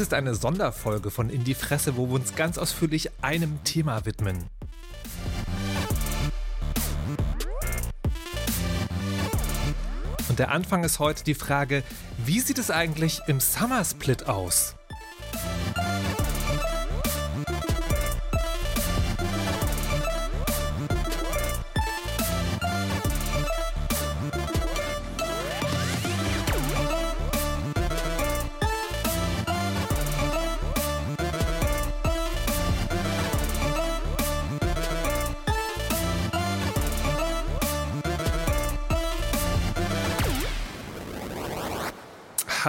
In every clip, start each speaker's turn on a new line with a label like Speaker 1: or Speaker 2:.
Speaker 1: Dies ist eine Sonderfolge von In die Fresse, wo wir uns ganz ausführlich einem Thema widmen. Und der Anfang ist heute die Frage, wie sieht es eigentlich im Summer Split aus?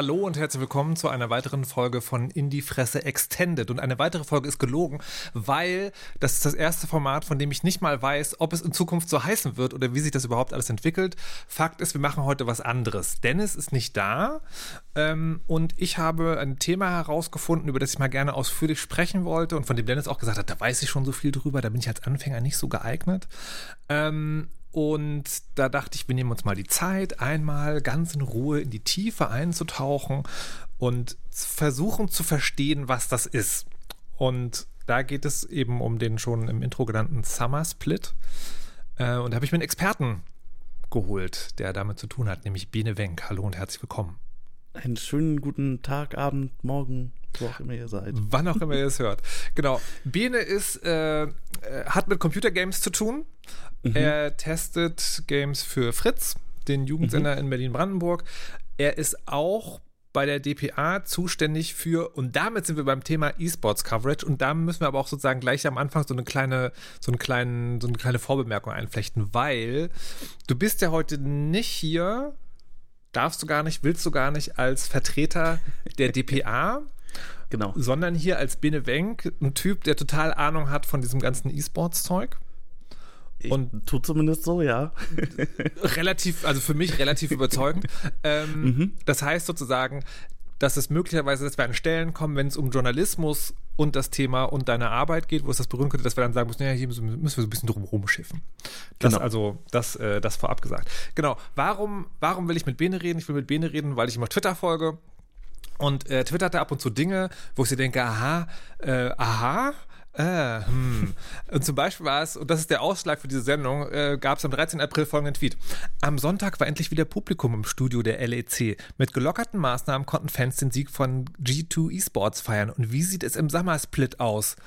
Speaker 1: Hallo und herzlich willkommen zu einer weiteren Folge von Indie Fresse Extended. Und eine weitere Folge ist gelogen, weil das ist das erste Format, von dem ich nicht mal weiß, ob es in Zukunft so heißen wird oder wie sich das überhaupt alles entwickelt. Fakt ist, wir machen heute was anderes. Dennis ist nicht da ähm, und ich habe ein Thema herausgefunden, über das ich mal gerne ausführlich sprechen wollte und von dem Dennis auch gesagt hat, da weiß ich schon so viel drüber, da bin ich als Anfänger nicht so geeignet. Ähm, und da dachte ich, wir nehmen uns mal die Zeit, einmal ganz in Ruhe in die Tiefe einzutauchen und versuchen zu verstehen, was das ist. Und da geht es eben um den schon im Intro genannten Summer Split. Äh, und da habe ich mir einen Experten geholt, der damit zu tun hat, nämlich Bene Wenk. Hallo und herzlich willkommen.
Speaker 2: Einen schönen guten Tag, Abend, Morgen, wo auch immer ihr seid.
Speaker 1: Wann auch immer ihr es hört. Genau. Bene ist, äh, äh hat mit Computergames zu tun. Mhm. Er testet Games für Fritz, den Jugendsender mhm. in Berlin-Brandenburg. Er ist auch bei der DPA zuständig für, und damit sind wir beim Thema E-Sports Coverage, und da müssen wir aber auch sozusagen gleich am Anfang so eine kleine, so einen kleinen, so eine kleine Vorbemerkung einflechten, weil du bist ja heute nicht hier, darfst du gar nicht, willst du gar nicht als Vertreter der DPA, genau. sondern hier als Bene Wenk, ein Typ, der total Ahnung hat von diesem ganzen E-Sports-Zeug.
Speaker 2: Und tut zumindest so, ja.
Speaker 1: relativ, also für mich relativ überzeugend. Ähm, mhm. Das heißt sozusagen, dass es möglicherweise, dass wir an Stellen kommen, wenn es um Journalismus und das Thema und deine Arbeit geht, wo es das berühren könnte, dass wir dann sagen müssen, ja, hier müssen wir so ein bisschen drum rumschiffen. Das genau. also, das, äh, das vorab gesagt. Genau. Warum, warum will ich mit Bene reden? Ich will mit Bene reden, weil ich ihm auf Twitter folge. Und äh, twittert er ab und zu Dinge, wo ich sie denke, aha, äh, aha, äh, hm. Und zum Beispiel war es, und das ist der Ausschlag für diese Sendung, äh, gab es am 13. April folgenden Tweet. Am Sonntag war endlich wieder Publikum im Studio der LEC. Mit gelockerten Maßnahmen konnten Fans den Sieg von G2 Esports feiern. Und wie sieht es im Sommersplit aus?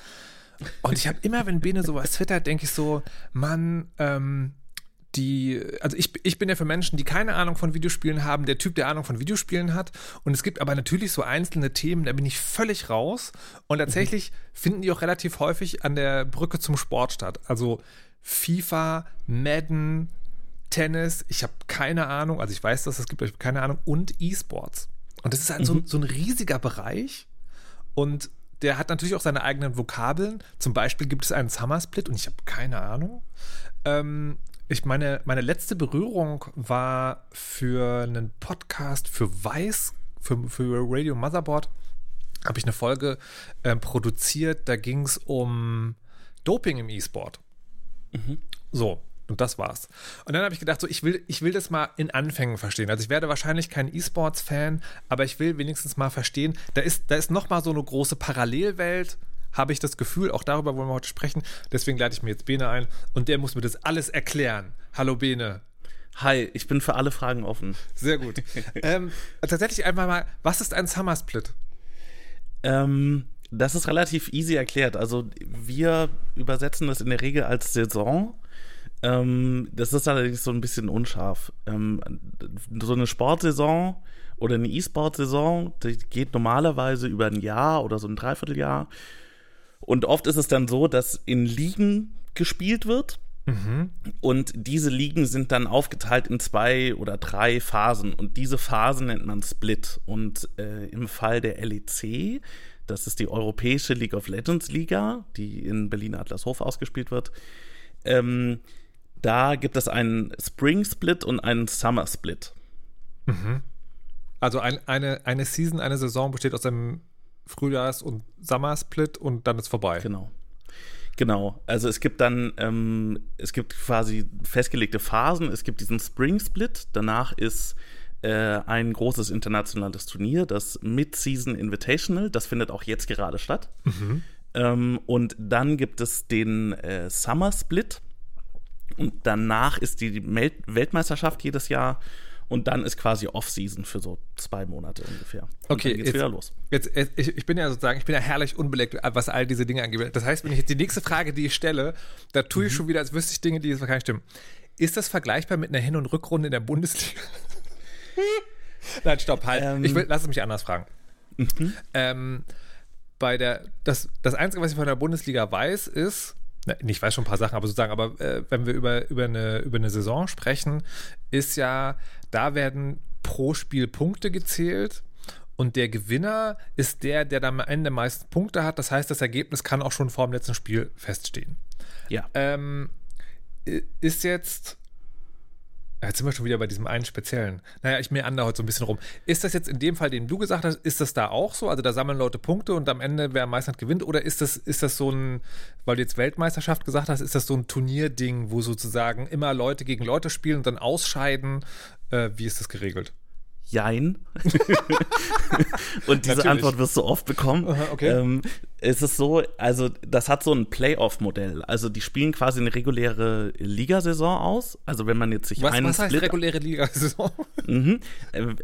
Speaker 1: Und ich habe immer, wenn Bene sowas twittert, denke ich so, Mann, ähm, die, also ich, ich bin ja für Menschen, die keine Ahnung von Videospielen haben, der Typ, der Ahnung von Videospielen hat. Und es gibt aber natürlich so einzelne Themen, da bin ich völlig raus. Und tatsächlich mhm. finden die auch relativ häufig an der Brücke zum Sport statt. Also FIFA, Madden, Tennis, ich habe keine Ahnung, also ich weiß, dass es gibt, aber ich habe keine Ahnung, und E-Sports. Und das ist halt mhm. so, so ein riesiger Bereich. Und der hat natürlich auch seine eigenen Vokabeln. Zum Beispiel gibt es einen Summer Split und ich habe keine Ahnung. Ähm, ich meine, meine letzte Berührung war für einen Podcast für Weiß, für, für Radio Motherboard, habe ich eine Folge äh, produziert. Da ging es um Doping im E-Sport. Mhm. So, und das war's. Und dann habe ich gedacht, so, ich will, ich will das mal in Anfängen verstehen. Also ich werde wahrscheinlich kein E-Sports-Fan, aber ich will wenigstens mal verstehen, da ist, da ist noch mal so eine große Parallelwelt habe ich das Gefühl, auch darüber wollen wir heute sprechen. Deswegen leite ich mir jetzt Bene ein und der muss mir das alles erklären. Hallo Bene.
Speaker 2: Hi, ich bin für alle Fragen offen.
Speaker 1: Sehr gut. ähm, tatsächlich einfach mal, was ist ein Summer Split?
Speaker 2: Ähm, das ist relativ easy erklärt. Also wir übersetzen das in der Regel als Saison. Ähm, das ist allerdings so ein bisschen unscharf. Ähm, so eine Sportsaison oder eine E-Sport-Saison, die geht normalerweise über ein Jahr oder so ein Dreivierteljahr. Und oft ist es dann so, dass in Ligen gespielt wird. Mhm. Und diese Ligen sind dann aufgeteilt in zwei oder drei Phasen. Und diese Phasen nennt man Split. Und äh, im Fall der LEC, das ist die Europäische League of Legends Liga, die in Berlin Adlershof ausgespielt wird, ähm, da gibt es einen Spring Split und einen Summer Split.
Speaker 1: Mhm. Also ein, eine, eine Season, eine Saison besteht aus einem Frühjahrs- und Sommersplit und dann ist vorbei.
Speaker 2: Genau. Genau, also es gibt dann, ähm, es gibt quasi festgelegte Phasen. Es gibt diesen Spring Split, danach ist äh, ein großes internationales Turnier, das Mid-Season Invitational. Das findet auch jetzt gerade statt. Mhm. Ähm, und dann gibt es den äh, Summer Split. Und danach ist die Mel Weltmeisterschaft jedes Jahr. Und dann ist quasi Off-Season für so zwei Monate ungefähr. Und
Speaker 1: okay,
Speaker 2: dann geht's
Speaker 1: jetzt,
Speaker 2: wieder los.
Speaker 1: Jetzt, ich, ich bin ja sozusagen, ich bin ja herrlich unbeleckt, was all diese Dinge angeht. Das heißt, wenn ich jetzt die nächste Frage, die ich stelle, da tue ich mhm. schon wieder, als wüsste ich Dinge, die jetzt wahrscheinlich stimmen. Ist das vergleichbar mit einer Hin- und Rückrunde in der Bundesliga? Nein, stopp, halt. Ähm, ich will, lass es mich anders fragen. Mhm. Ähm, bei der, das, das Einzige, was ich von der Bundesliga weiß, ist, ich weiß schon ein paar Sachen, aber sozusagen, aber äh, wenn wir über, über, eine, über eine Saison sprechen, ist ja, da werden pro Spiel Punkte gezählt. Und der Gewinner ist der, der am Ende meisten Punkte hat. Das heißt, das Ergebnis kann auch schon vor dem letzten Spiel feststehen.
Speaker 2: Ja.
Speaker 1: Ähm, ist jetzt Jetzt sind wir schon wieder bei diesem einen speziellen. Naja, ich meander heute so ein bisschen rum. Ist das jetzt in dem Fall, den du gesagt hast, ist das da auch so? Also da sammeln Leute Punkte und am Ende, wer am meisten hat, gewinnt? Oder ist das, ist das so ein, weil du jetzt Weltmeisterschaft gesagt hast, ist das so ein Turnierding, wo sozusagen immer Leute gegen Leute spielen und dann ausscheiden? Äh, wie ist das geregelt?
Speaker 2: Jein. und diese Natürlich. Antwort wirst du oft bekommen.
Speaker 1: Aha, okay. Ähm,
Speaker 2: es ist so, also das hat so ein Playoff-Modell. Also die spielen quasi eine reguläre Ligasaison aus. Also wenn man jetzt sich
Speaker 1: was,
Speaker 2: einen
Speaker 1: was heißt Split reguläre Ligasaison?
Speaker 2: mhm.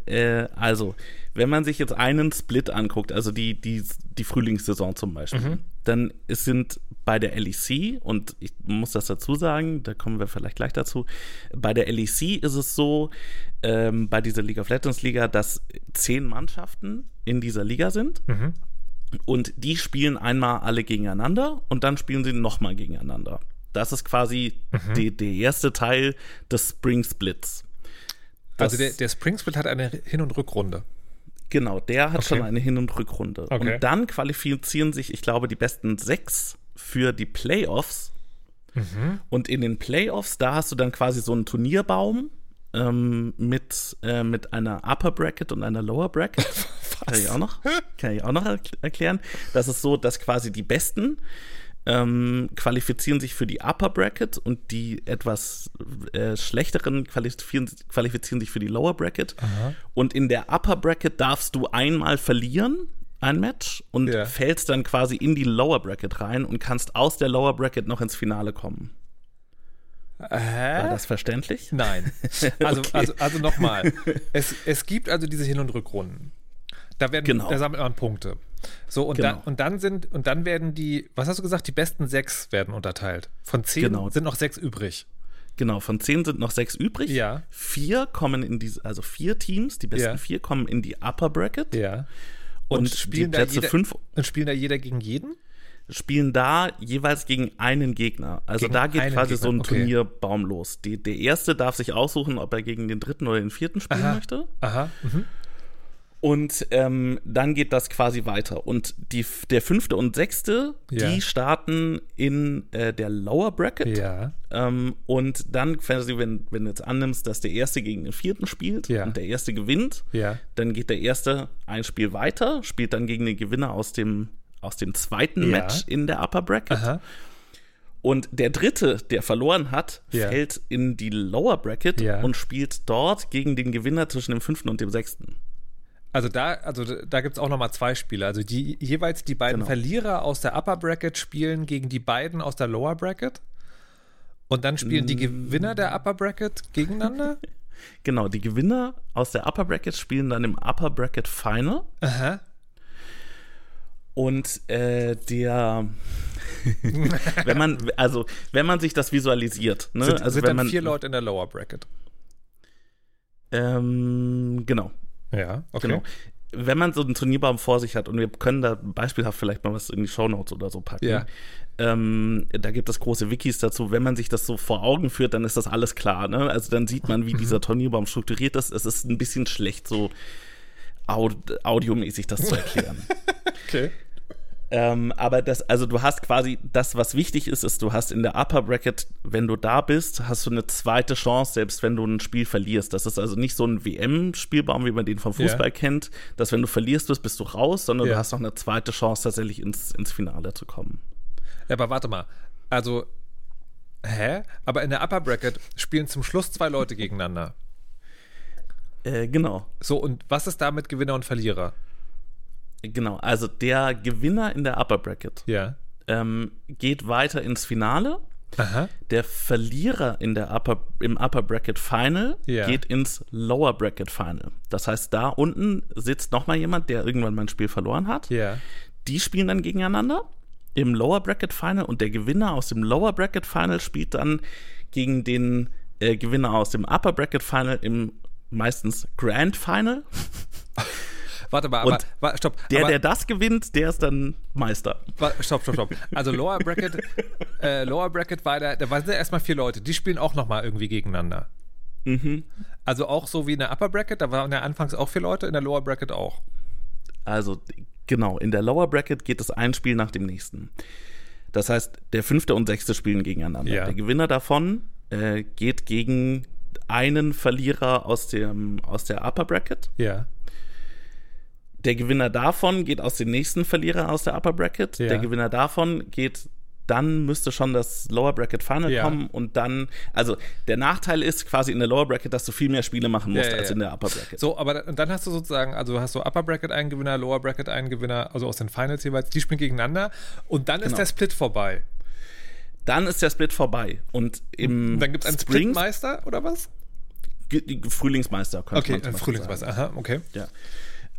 Speaker 2: äh, also wenn man sich jetzt einen Split anguckt, also die die die Frühlingssaison zum Beispiel, mhm. dann es sind bei der LEC und ich muss das dazu sagen, da kommen wir vielleicht gleich dazu. Bei der LEC ist es so, ähm, bei dieser League of Legends Liga, dass zehn Mannschaften in dieser Liga sind. Mhm. Und die spielen einmal alle gegeneinander und dann spielen sie nochmal gegeneinander. Das ist quasi mhm. die, der erste Teil des Spring Splits.
Speaker 1: Das, also der, der Spring Split hat eine Hin- und Rückrunde.
Speaker 2: Genau, der hat okay. schon eine Hin- und Rückrunde. Okay. Und dann qualifizieren sich, ich glaube, die besten sechs für die Playoffs. Mhm. Und in den Playoffs, da hast du dann quasi so einen Turnierbaum ähm, mit, äh, mit einer Upper Bracket und einer Lower Bracket. kann ich auch noch, kann ich auch noch erklären. Das ist so, dass quasi die Besten ähm, qualifizieren sich für die Upper Bracket und die etwas äh, schlechteren qualifizieren, qualifizieren sich für die Lower Bracket. Aha. Und in der Upper Bracket darfst du einmal verlieren, ein Match, und ja. fällst dann quasi in die Lower Bracket rein und kannst aus der Lower Bracket noch ins Finale kommen.
Speaker 1: Hä?
Speaker 2: War das verständlich?
Speaker 1: Nein. Also, okay. also, also nochmal. Es, es gibt also diese Hin- und Rückrunden. Da, werden, genau. da sammelt man Punkte. So, und, genau. dann, und dann sind, und dann werden die, was hast du gesagt, die besten sechs werden unterteilt. Von zehn genau. sind noch sechs übrig.
Speaker 2: Genau, von zehn sind noch sechs übrig.
Speaker 1: Ja.
Speaker 2: Vier kommen in diese, also vier Teams, die besten ja. vier kommen in die Upper Bracket.
Speaker 1: Ja.
Speaker 2: Und, und spielen, da jeder, fünf,
Speaker 1: und spielen da jeder gegen jeden?
Speaker 2: spielen da jeweils gegen einen Gegner. Also gegen da geht quasi Gegner. so ein okay. Turnierbaum los. Die, der erste darf sich aussuchen, ob er gegen den dritten oder den vierten spielen
Speaker 1: Aha.
Speaker 2: möchte.
Speaker 1: Aha. Mhm.
Speaker 2: Und ähm, dann geht das quasi weiter. Und die, der fünfte und sechste, ja. die starten in äh, der Lower Bracket.
Speaker 1: Ja.
Speaker 2: Ähm, und dann, wenn, wenn du jetzt annimmst, dass der erste gegen den vierten spielt
Speaker 1: ja.
Speaker 2: und der erste gewinnt,
Speaker 1: ja.
Speaker 2: dann geht der erste ein Spiel weiter, spielt dann gegen den Gewinner aus dem aus dem zweiten ja. Match in der Upper Bracket.
Speaker 1: Aha.
Speaker 2: Und der dritte, der verloren hat, ja. fällt in die Lower Bracket
Speaker 1: ja.
Speaker 2: und spielt dort gegen den Gewinner zwischen dem fünften und dem sechsten.
Speaker 1: Also da, also da gibt es auch nochmal zwei Spiele. Also die jeweils die beiden genau. Verlierer aus der Upper Bracket spielen gegen die beiden aus der Lower Bracket. Und dann spielen mm. die Gewinner der Upper Bracket gegeneinander.
Speaker 2: genau, die Gewinner aus der Upper Bracket spielen dann im Upper Bracket Final.
Speaker 1: Aha.
Speaker 2: Und äh, der, wenn man, also wenn man sich das visualisiert, ne?
Speaker 1: Sind,
Speaker 2: also
Speaker 1: sind
Speaker 2: wenn
Speaker 1: dann
Speaker 2: man,
Speaker 1: vier Leute in der Lower Bracket.
Speaker 2: Ähm, genau.
Speaker 1: Ja, okay.
Speaker 2: Genau. Wenn man so einen Turnierbaum vor sich hat und wir können da beispielhaft vielleicht mal was in die Shownotes oder so packen.
Speaker 1: Ja.
Speaker 2: Ähm, da gibt es große Wikis dazu. Wenn man sich das so vor Augen führt, dann ist das alles klar. Ne? Also dann sieht man, wie dieser Turnierbaum strukturiert ist. Es ist ein bisschen schlecht so aud audiomäßig das zu erklären.
Speaker 1: okay.
Speaker 2: Ähm, aber das, also du hast quasi das, was wichtig ist, ist, du hast in der Upper Bracket, wenn du da bist, hast du eine zweite Chance, selbst wenn du ein Spiel verlierst. Das ist also nicht so ein WM-Spielbaum, wie man den vom Fußball yeah. kennt, dass wenn du verlierst bist, bist du raus, sondern yeah. du hast noch eine zweite Chance, tatsächlich ins, ins Finale zu kommen.
Speaker 1: Ja, aber warte mal. Also, hä? Aber in der Upper Bracket spielen zum Schluss zwei Leute gegeneinander.
Speaker 2: Äh, genau.
Speaker 1: So, und was ist da mit Gewinner und Verlierer?
Speaker 2: Genau, also der Gewinner in der Upper Bracket
Speaker 1: Ja.
Speaker 2: ähm, geht weiter ins Finale.
Speaker 1: Aha.
Speaker 2: Der Verlierer in der Upper, im Upper Bracket Final
Speaker 1: Ja.
Speaker 2: geht ins Lower Bracket Final. Das heißt, da unten sitzt nochmal jemand, der irgendwann mal ein Spiel verloren hat.
Speaker 1: Ja.
Speaker 2: Die spielen dann gegeneinander im Lower Bracket Final und der Gewinner aus dem Lower Bracket Final spielt dann gegen den äh, Gewinner aus dem Upper Bracket Final im meistens Grand Final.
Speaker 1: Warte mal, aber, wa- stopp.
Speaker 2: Der,
Speaker 1: aber,
Speaker 2: der das gewinnt, der ist dann Meister.
Speaker 1: wa- stopp, stopp, stopp. Also Lower Bracket, äh, Lower Bracket war da, da waren ja erstmal vier Leute, die spielen auch nochmal irgendwie gegeneinander.
Speaker 2: Mhm.
Speaker 1: Also auch so wie in der Upper Bracket, da waren ja anfangs auch vier Leute, in der Lower Bracket auch.
Speaker 2: Also genau, in der Lower Bracket geht es ein Spiel nach dem nächsten. Das heißt, der fünfte und sechste spielen gegeneinander.
Speaker 1: Ja.
Speaker 2: Der Gewinner davon äh, geht gegen einen Verlierer aus, dem, aus der Upper Bracket.
Speaker 1: Ja.
Speaker 2: Der Gewinner davon geht aus dem nächsten Verlierer aus der Upper Bracket.
Speaker 1: Ja.
Speaker 2: Der Gewinner davon geht, dann müsste schon das Lower Bracket Final
Speaker 1: Ja.
Speaker 2: kommen und dann, also der Nachteil ist quasi in der Lower Bracket, dass du viel mehr Spiele machen musst
Speaker 1: Ja, ja,
Speaker 2: als in der Upper Bracket.
Speaker 1: So, aber dann hast du sozusagen, also hast du Upper Bracket einen Gewinner, Lower Bracket einen Gewinner, also aus den Finals jeweils, die spielen gegeneinander und dann ist
Speaker 2: Genau.
Speaker 1: der Split vorbei.
Speaker 2: Dann ist der Split vorbei und im
Speaker 1: Und dann gibt es einen Splitmeister oder was?
Speaker 2: Frühlingsmeister könnte
Speaker 1: Okay,
Speaker 2: man
Speaker 1: ein
Speaker 2: Beispiel
Speaker 1: Frühlingsmeister, aha, okay.
Speaker 2: sagen. Ja.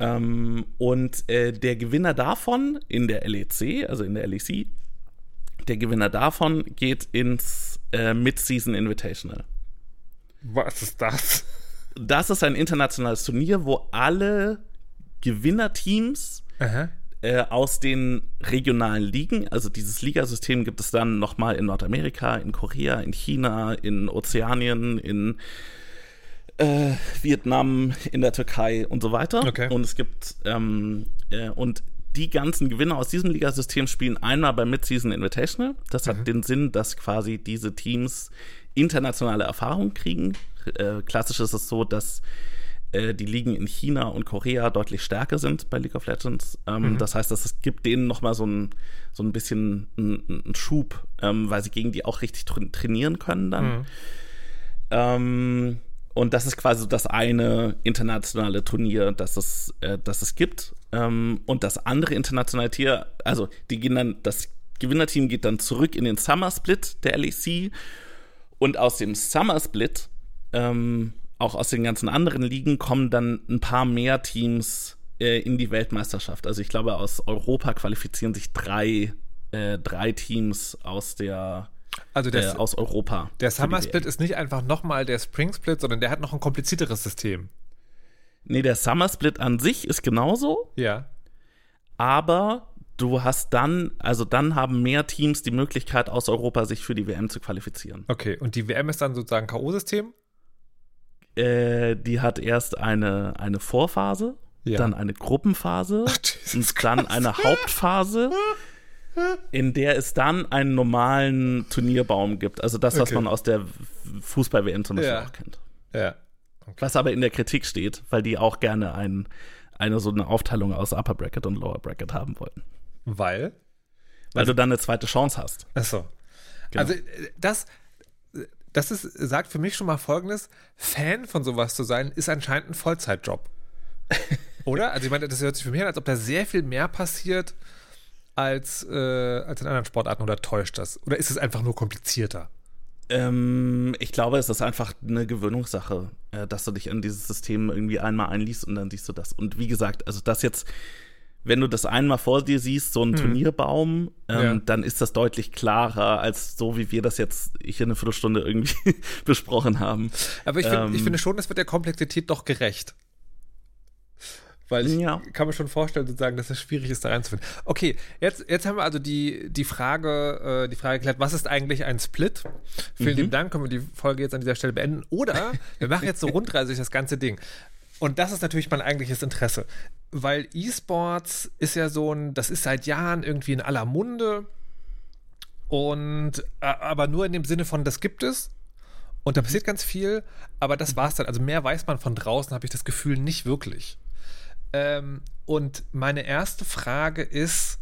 Speaker 2: Ähm, und äh, der Gewinner davon in der LEC, also in der LEC, der Gewinner davon geht ins äh, Mid-Season Invitational.
Speaker 1: Was ist das?
Speaker 2: Das ist ein internationales Turnier, wo alle Gewinnerteams äh, aus den regionalen Ligen, also dieses Ligasystem gibt es dann nochmal in Nordamerika, in Korea, in China, in Ozeanien, in äh, Vietnam, in der Türkei und so weiter.
Speaker 1: Okay.
Speaker 2: Und es gibt ähm, äh, und die ganzen Gewinner aus diesem Ligasystem spielen einmal beim Mid-Season Invitational. Das hat den Sinn, dass quasi diese Teams internationale Erfahrung kriegen. Äh, klassisch ist es so, dass äh, die Ligen in China und Korea deutlich stärker sind bei League of Legends. Ähm, Das heißt, dass es gibt denen nochmal so ein, so ein bisschen einen, Schub, ähm, weil sie gegen die auch richtig tra trainieren können dann.
Speaker 1: Mhm.
Speaker 2: Ähm, und das ist quasi das eine internationale Turnier, das es, äh, das es gibt. Ähm, und das andere internationale Tier, also die gehen dann, das Gewinnerteam geht dann zurück in den Summer Split der LEC. Und aus dem Summer Split, ähm, auch aus den ganzen anderen Ligen, kommen dann ein paar mehr Teams äh, in die Weltmeisterschaft. Also ich glaube, aus Europa qualifizieren sich drei, äh, drei Teams aus der
Speaker 1: Also
Speaker 2: äh,
Speaker 1: der,
Speaker 2: aus Europa.
Speaker 1: der Summer. Split ist nicht einfach nochmal der Spring Split, sondern der hat noch ein komplizierteres System.
Speaker 2: Nee, der Summer Split an sich ist genauso,
Speaker 1: Ja.
Speaker 2: aber du hast dann, also dann haben mehr Teams die Möglichkeit, aus Europa sich für die WM zu qualifizieren.
Speaker 1: Okay, und die WM ist dann sozusagen K.O.-System?
Speaker 2: Äh, die hat erst eine, eine Vorphase,
Speaker 1: Ja.
Speaker 2: dann eine Gruppenphase
Speaker 1: Jesus
Speaker 2: und dann eine Hauptphase, in der es dann einen normalen Turnierbaum gibt. Also das, was
Speaker 1: Okay.
Speaker 2: man aus der Fußball-WM zum Beispiel
Speaker 1: Ja.
Speaker 2: auch kennt.
Speaker 1: Ja.
Speaker 2: Was aber in der Kritik steht, weil die auch gerne ein, eine so eine Aufteilung aus Upper Bracket und Lower Bracket haben wollten.
Speaker 1: Weil?
Speaker 2: Weil du dann eine zweite Chance hast.
Speaker 1: Achso.
Speaker 2: Genau.
Speaker 1: Also, äh, das, das ist, sagt für mich schon mal folgendes: Fan von sowas zu sein, ist anscheinend ein Vollzeitjob. Oder? Also, ich meine, das hört sich für mich an, als ob da sehr viel mehr passiert als, äh, als in anderen Sportarten. Oder täuscht das? Oder ist es einfach nur komplizierter?
Speaker 2: Ähm, ich glaube, es ist einfach eine Gewöhnungssache, äh, dass du dich in dieses System irgendwie einmal einliest und dann siehst du das. Und wie gesagt, also das jetzt, wenn du das einmal vor dir siehst, so ein Turnierbaum, ähm,
Speaker 1: Ja.
Speaker 2: dann ist das deutlich klarer als so, wie wir das jetzt hier eine Viertelstunde irgendwie besprochen haben.
Speaker 1: Aber ich, find,
Speaker 2: Ähm.
Speaker 1: ich finde schon, das wird der Komplexität doch gerecht. Weil ich
Speaker 2: Ja.
Speaker 1: kann mir schon vorstellen, sozusagen, dass es schwierig ist, da reinzufinden. Okay, jetzt, jetzt haben wir also die, die Frage, äh, die Frage geklärt, was ist eigentlich ein Split? Vielen
Speaker 2: Mhm.
Speaker 1: lieben Dank, können wir die Folge jetzt an dieser Stelle beenden. Oder wir machen jetzt so rundreise durch das ganze Ding. Und das ist natürlich mein eigentliches Interesse. Weil E-Sports ist ja so ein, das ist seit Jahren irgendwie in aller Munde. Und aber nur in dem Sinne von, das gibt es. Und da passiert ganz viel, aber das war's dann. Also mehr weiß man von draußen, habe ich das Gefühl, nicht wirklich. Ähm, und meine erste Frage ist,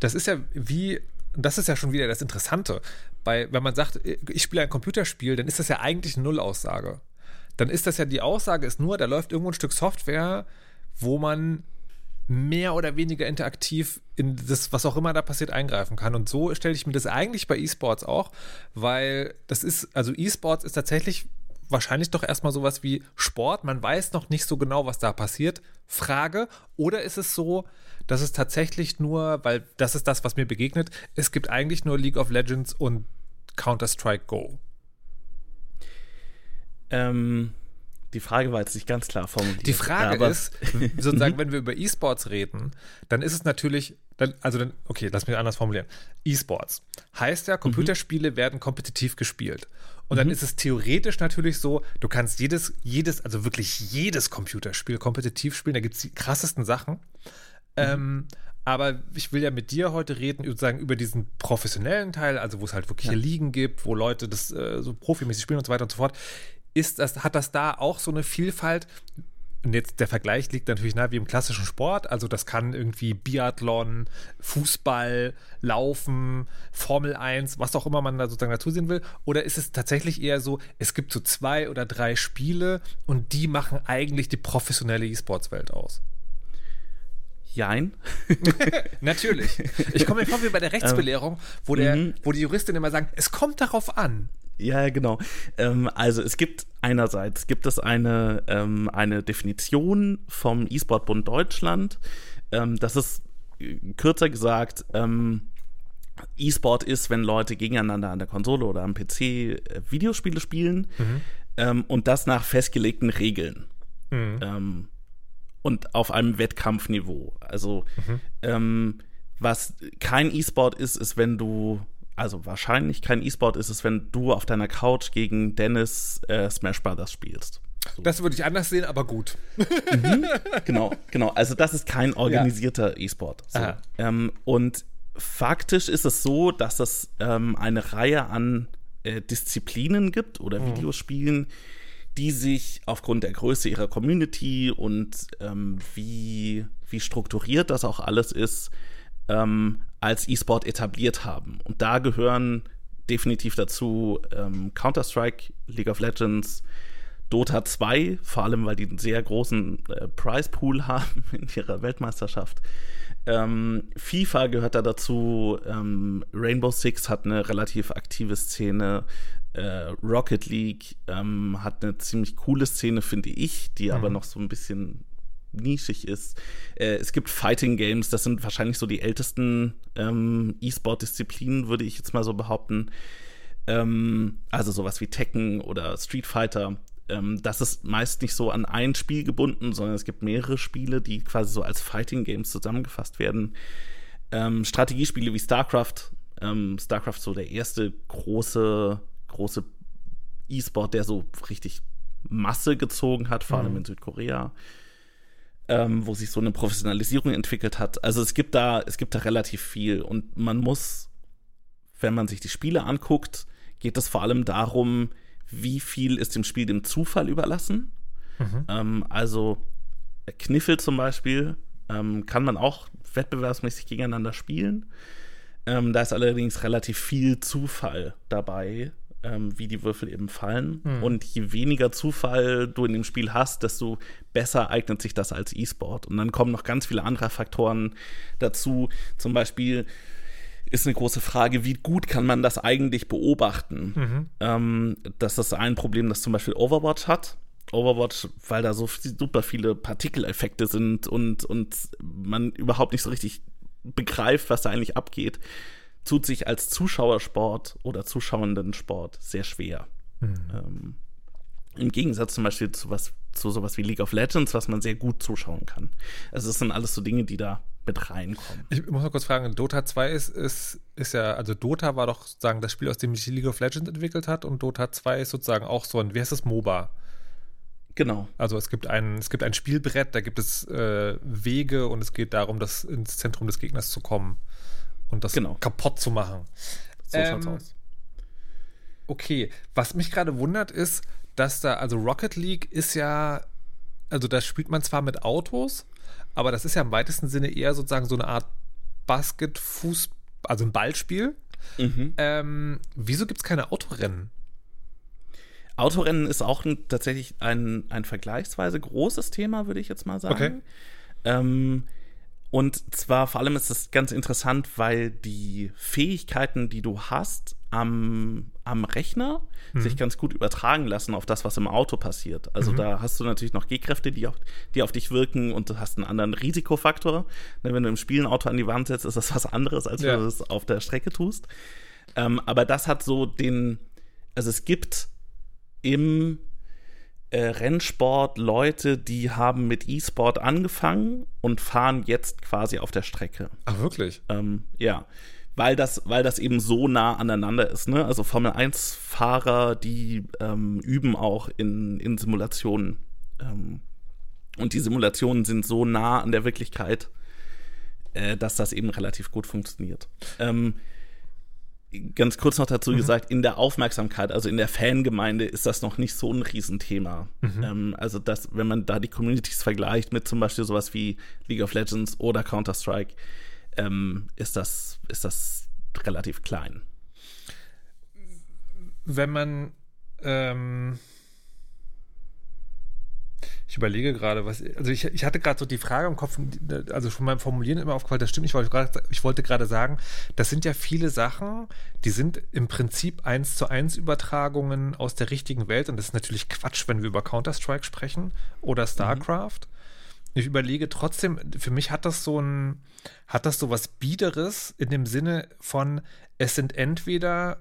Speaker 1: das ist ja wie, das ist ja schon wieder das Interessante, bei, wenn man sagt, ich spiele ein Computerspiel, dann ist das ja eigentlich eine Nullaussage. dann ist das ja die Aussage ist nur, da läuft irgendwo ein Stück Software, wo man mehr oder weniger interaktiv in das, was auch immer da passiert, eingreifen kann. Und so stelle ich mir das eigentlich bei E-Sports auch, weil das ist, also E-Sports ist tatsächlich wahrscheinlich doch erstmal sowas wie Sport. Man weiß noch nicht so genau, was da passiert. Frage. Oder ist es so, dass es tatsächlich nur, weil das ist das, was mir begegnet, es gibt eigentlich nur League of Legends und Counter-Strike Go?
Speaker 2: Ähm, die Frage war jetzt nicht ganz klar formuliert.
Speaker 1: Die Frage ja, ist, sozusagen, wenn wir über E-Sports reden, dann ist es natürlich, dann, also dann, okay, lass mich anders formulieren. E-Sports heißt ja, Computerspiele mhm. werden kompetitiv gespielt. Und dann mhm. ist es theoretisch natürlich so, du kannst jedes, jedes, also wirklich jedes Computerspiel kompetitiv spielen. Da gibt es die krassesten Sachen. Mhm. Ähm, aber ich will ja mit dir heute reden, sozusagen über diesen professionellen Teil, also wo es halt wirkliche ja. Ligen gibt, wo Leute das äh, so profimäßig spielen und so weiter und so fort ist das, hat das da auch so eine Vielfalt? Und jetzt der Vergleich liegt natürlich nahe wie im klassischen Sport. Also das kann irgendwie Biathlon, Fußball, Laufen, Formel 1, was auch immer man da sozusagen dazu sehen will. Oder ist es tatsächlich eher so, es gibt so zwei oder drei Spiele und die machen eigentlich die professionelle E-Sports-Welt aus?
Speaker 2: Jein.
Speaker 1: Natürlich. Ich komme mir vor wie bei der Rechtsbelehrung, wo, der, mhm. wo die Juristin immer sagen, es kommt darauf an.
Speaker 2: Ja, genau. Ähm, also es gibt einerseits gibt es eine, ähm, eine Definition vom E-Sport-Bund Deutschland. Ähm, das ist äh, kürzer gesagt, ähm, E-Sport ist, wenn Leute gegeneinander an der Konsole oder am PC äh, Videospiele spielen mhm. Ähm, und das nach festgelegten Regeln. Mhm. Ähm, und auf einem Wettkampfniveau. Also mhm. was kein E-Sport ist, ist, wenn du also wahrscheinlich kein E-Sport ist es, wenn du auf deiner Couch gegen Dennis äh, Smash Brothers spielst.
Speaker 1: So. Das würde ich anders sehen, aber gut.
Speaker 2: Mhm, genau, genau. Also das ist kein organisierter ja. E-Sport. So. Ähm, und faktisch ist es so, dass es ähm, eine Reihe an äh, Disziplinen gibt oder mhm. Videospielen, die sich aufgrund der Größe ihrer Community und ähm, wie, wie strukturiert das auch alles ist, ähm, als E-Sport etabliert haben. Und da gehören definitiv dazu ähm, Counter-Strike, League of Legends, Dota 2, vor allem weil die einen sehr großen äh, Prize Pool haben in ihrer Weltmeisterschaft. Ähm, FIFA gehört da dazu, ähm, Rainbow Six hat eine relativ aktive Szene, äh, Rocket League ähm, hat eine ziemlich coole Szene, finde ich, die mhm. aber noch so ein bisschen nischig ist. Äh, es gibt Fighting Games, das sind wahrscheinlich so die ältesten ähm, E-Sport-Disziplinen, würde ich jetzt mal so behaupten. Ähm, also sowas wie Tekken oder Street Fighter. Ähm, das ist meist nicht so an ein Spiel gebunden, sondern es gibt mehrere Spiele, die quasi so als Fighting Games zusammengefasst werden. Ähm, Strategiespiele wie StarCraft. Ähm, StarCraft so der erste große, große E-Sport, der so richtig Masse gezogen hat, vor allem mhm. in Südkorea ähm, wo sich so eine Professionalisierung entwickelt hat. Also es gibt da, es gibt da relativ viel und man muss, wenn man sich die Spiele anguckt, geht es vor allem darum, wie viel ist dem Spiel dem Zufall überlassen. Mhm. Ähm, also Kniffel zum Beispiel ähm, kann man auch wettbewerbsmäßig gegeneinander spielen. Ähm, da ist allerdings relativ viel Zufall dabei ähm, wie die Würfel eben fallen. Mhm. Und je weniger Zufall du in dem Spiel hast, desto besser eignet sich das als E-Sport. Und dann kommen noch ganz viele andere Faktoren dazu. Zum Beispiel ist eine große Frage, wie gut kann man das eigentlich beobachten? Mhm. Ähm, das ist ein Problem, das zum Beispiel Overwatch hat. Overwatch, weil da so super viele Partikeleffekte sind und, und man überhaupt nicht so richtig begreift, was da eigentlich abgeht, tut sich als Zuschauersport oder Zuschauendensport sehr schwer. Mhm. Ähm, Im Gegensatz zum Beispiel zu, was, zu sowas wie League of Legends, was man sehr gut zuschauen kann. Also es sind alles so Dinge, die da mit reinkommen.
Speaker 1: Ich muss mal kurz fragen, Dota 2 ist, ist, ist ja, also Dota war doch sozusagen das Spiel, aus dem sich League of Legends entwickelt hat und Dota 2 ist sozusagen auch so ein, wie heißt das, MOBA?
Speaker 2: Genau.
Speaker 1: Also es gibt ein, es gibt ein Spielbrett, da gibt es äh, Wege und es geht darum, das ins Zentrum des Gegners zu kommen und das genau. kaputt zu machen. So ähm, schaut's aus. Okay, was mich gerade wundert ist, dass da, also Rocket League ist ja, also da spielt man zwar mit Autos, aber das ist ja im weitesten Sinne eher sozusagen so eine Art Basket-Fuß, also ein Ballspiel. Mhm. Ähm, wieso gibt es keine Autorennen?
Speaker 2: Autorennen ist auch ein, tatsächlich ein, ein vergleichsweise großes Thema, würde ich jetzt mal sagen. Okay. Ähm, und zwar vor allem ist es ganz interessant, weil die Fähigkeiten, die du hast am, am Rechner, mhm. sich ganz gut übertragen lassen auf das, was im Auto passiert. Also mhm. da hast du natürlich noch G-Kräfte, die, die auf dich wirken und du hast einen anderen Risikofaktor. Ne, wenn du im Spiel ein Auto an die Wand setzt, ist das was anderes, als ja. wenn du es auf der Strecke tust. Ähm, aber das hat so den, also es gibt im äh, Rennsport Leute, die haben mit E-Sport angefangen und fahren jetzt quasi auf der Strecke.
Speaker 1: Ach, wirklich?
Speaker 2: Ähm, ja. Weil das, weil das eben so nah aneinander ist. Ne? Also Formel 1-Fahrer, die ähm, üben auch in, in Simulationen. Ähm, und die Simulationen sind so nah an der Wirklichkeit, äh, dass das eben relativ gut funktioniert. Ähm, ganz kurz noch dazu mhm. gesagt, in der Aufmerksamkeit, also in der Fangemeinde, ist das noch nicht so ein Riesenthema. Mhm. Ähm, also, dass, wenn man da die Communities vergleicht mit zum Beispiel sowas wie League of Legends oder Counter-Strike, ähm, ist, das, ist das relativ klein.
Speaker 1: Wenn man ähm ich überlege gerade, was. Also ich, ich hatte gerade so die Frage im Kopf, also von meinem Formulieren immer aufgefallen, das stimmt, ich wollte, grad, ich wollte gerade sagen, das sind ja viele Sachen, die sind im Prinzip eins zu eins Übertragungen aus der richtigen Welt und das ist natürlich Quatsch, wenn wir über Counter-Strike sprechen oder mhm. StarCraft. Mhm. Ich überlege trotzdem, für mich hat das so ein, hat das so was Biederes in dem Sinne von, es sind entweder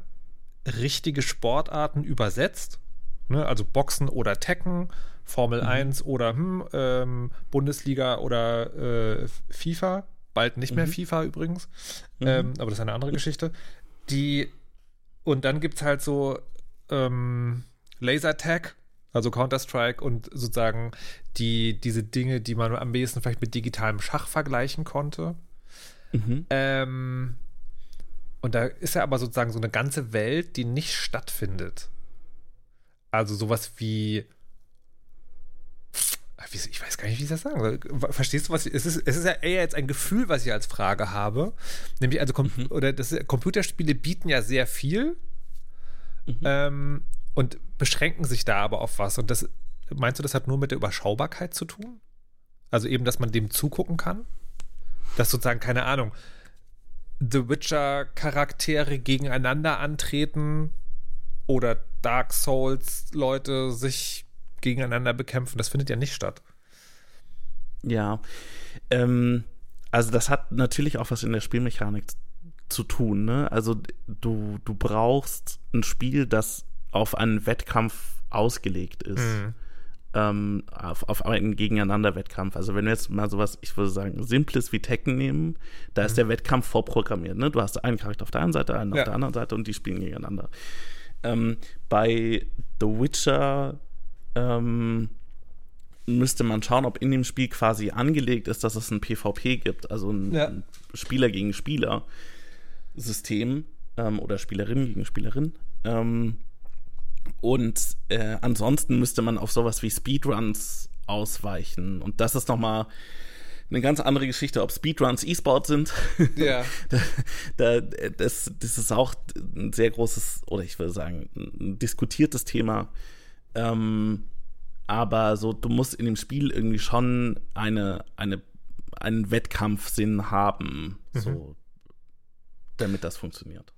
Speaker 1: richtige Sportarten übersetzt, ne, also Boxen oder Tekken Formel mhm. 1 oder hm, ähm, Bundesliga oder äh, FIFA. Bald nicht mehr mhm. FIFA übrigens. Mhm. Ähm, aber das ist eine andere Geschichte. Die, und dann gibt es halt so ähm, Lasertag, also Counter-Strike und sozusagen die, diese Dinge, die man am besten vielleicht mit digitalem Schach vergleichen konnte. Mhm. Ähm, und da ist ja aber sozusagen so eine ganze Welt, die nicht stattfindet. Also sowas wie ich weiß gar nicht, wie ich das sagen soll. Verstehst du, was ich, es ist? Es ist ja eher jetzt ein Gefühl, was ich als Frage habe. Nämlich, also, mhm. oder das, Computerspiele bieten ja sehr viel mhm. ähm, und beschränken sich da aber auf was. Und das, meinst du, das hat nur mit der Überschaubarkeit zu tun? Also eben, dass man dem zugucken kann? Dass sozusagen, keine Ahnung, The Witcher-Charaktere gegeneinander antreten oder Dark Souls-Leute sich gegeneinander bekämpfen. Das findet ja nicht statt.
Speaker 2: Ja. Ähm, also das hat natürlich auch was in der Spielmechanik zu tun. Ne? Also du, du brauchst ein Spiel, das auf einen Wettkampf ausgelegt ist. Mhm. Ähm, auf, auf einen Gegeneinander-Wettkampf. Also wenn wir jetzt mal sowas, ich würde sagen, Simples wie Tekken nehmen, da mhm. ist der Wettkampf vorprogrammiert. Ne? Du hast einen Charakter auf der einen Seite, einen ja. auf der anderen Seite und die spielen gegeneinander. Ähm, bei The Witcher ähm, müsste man schauen, ob in dem Spiel quasi angelegt ist, dass es ein PvP gibt, also ein, ja. Spieler gegen Spieler System ähm, oder Spielerin gegen Spielerin. Ähm, und äh, ansonsten müsste man auf sowas wie Speedruns ausweichen. Und das ist nochmal eine ganz andere Geschichte, ob Speedruns E-Sport sind. Ja. da, da, das, das ist auch ein sehr großes, oder ich würde sagen, ein diskutiertes Thema ähm, aber so, du musst in dem Spiel irgendwie schon eine, eine, einen Wettkampfsinn haben, mhm. so, damit das funktioniert.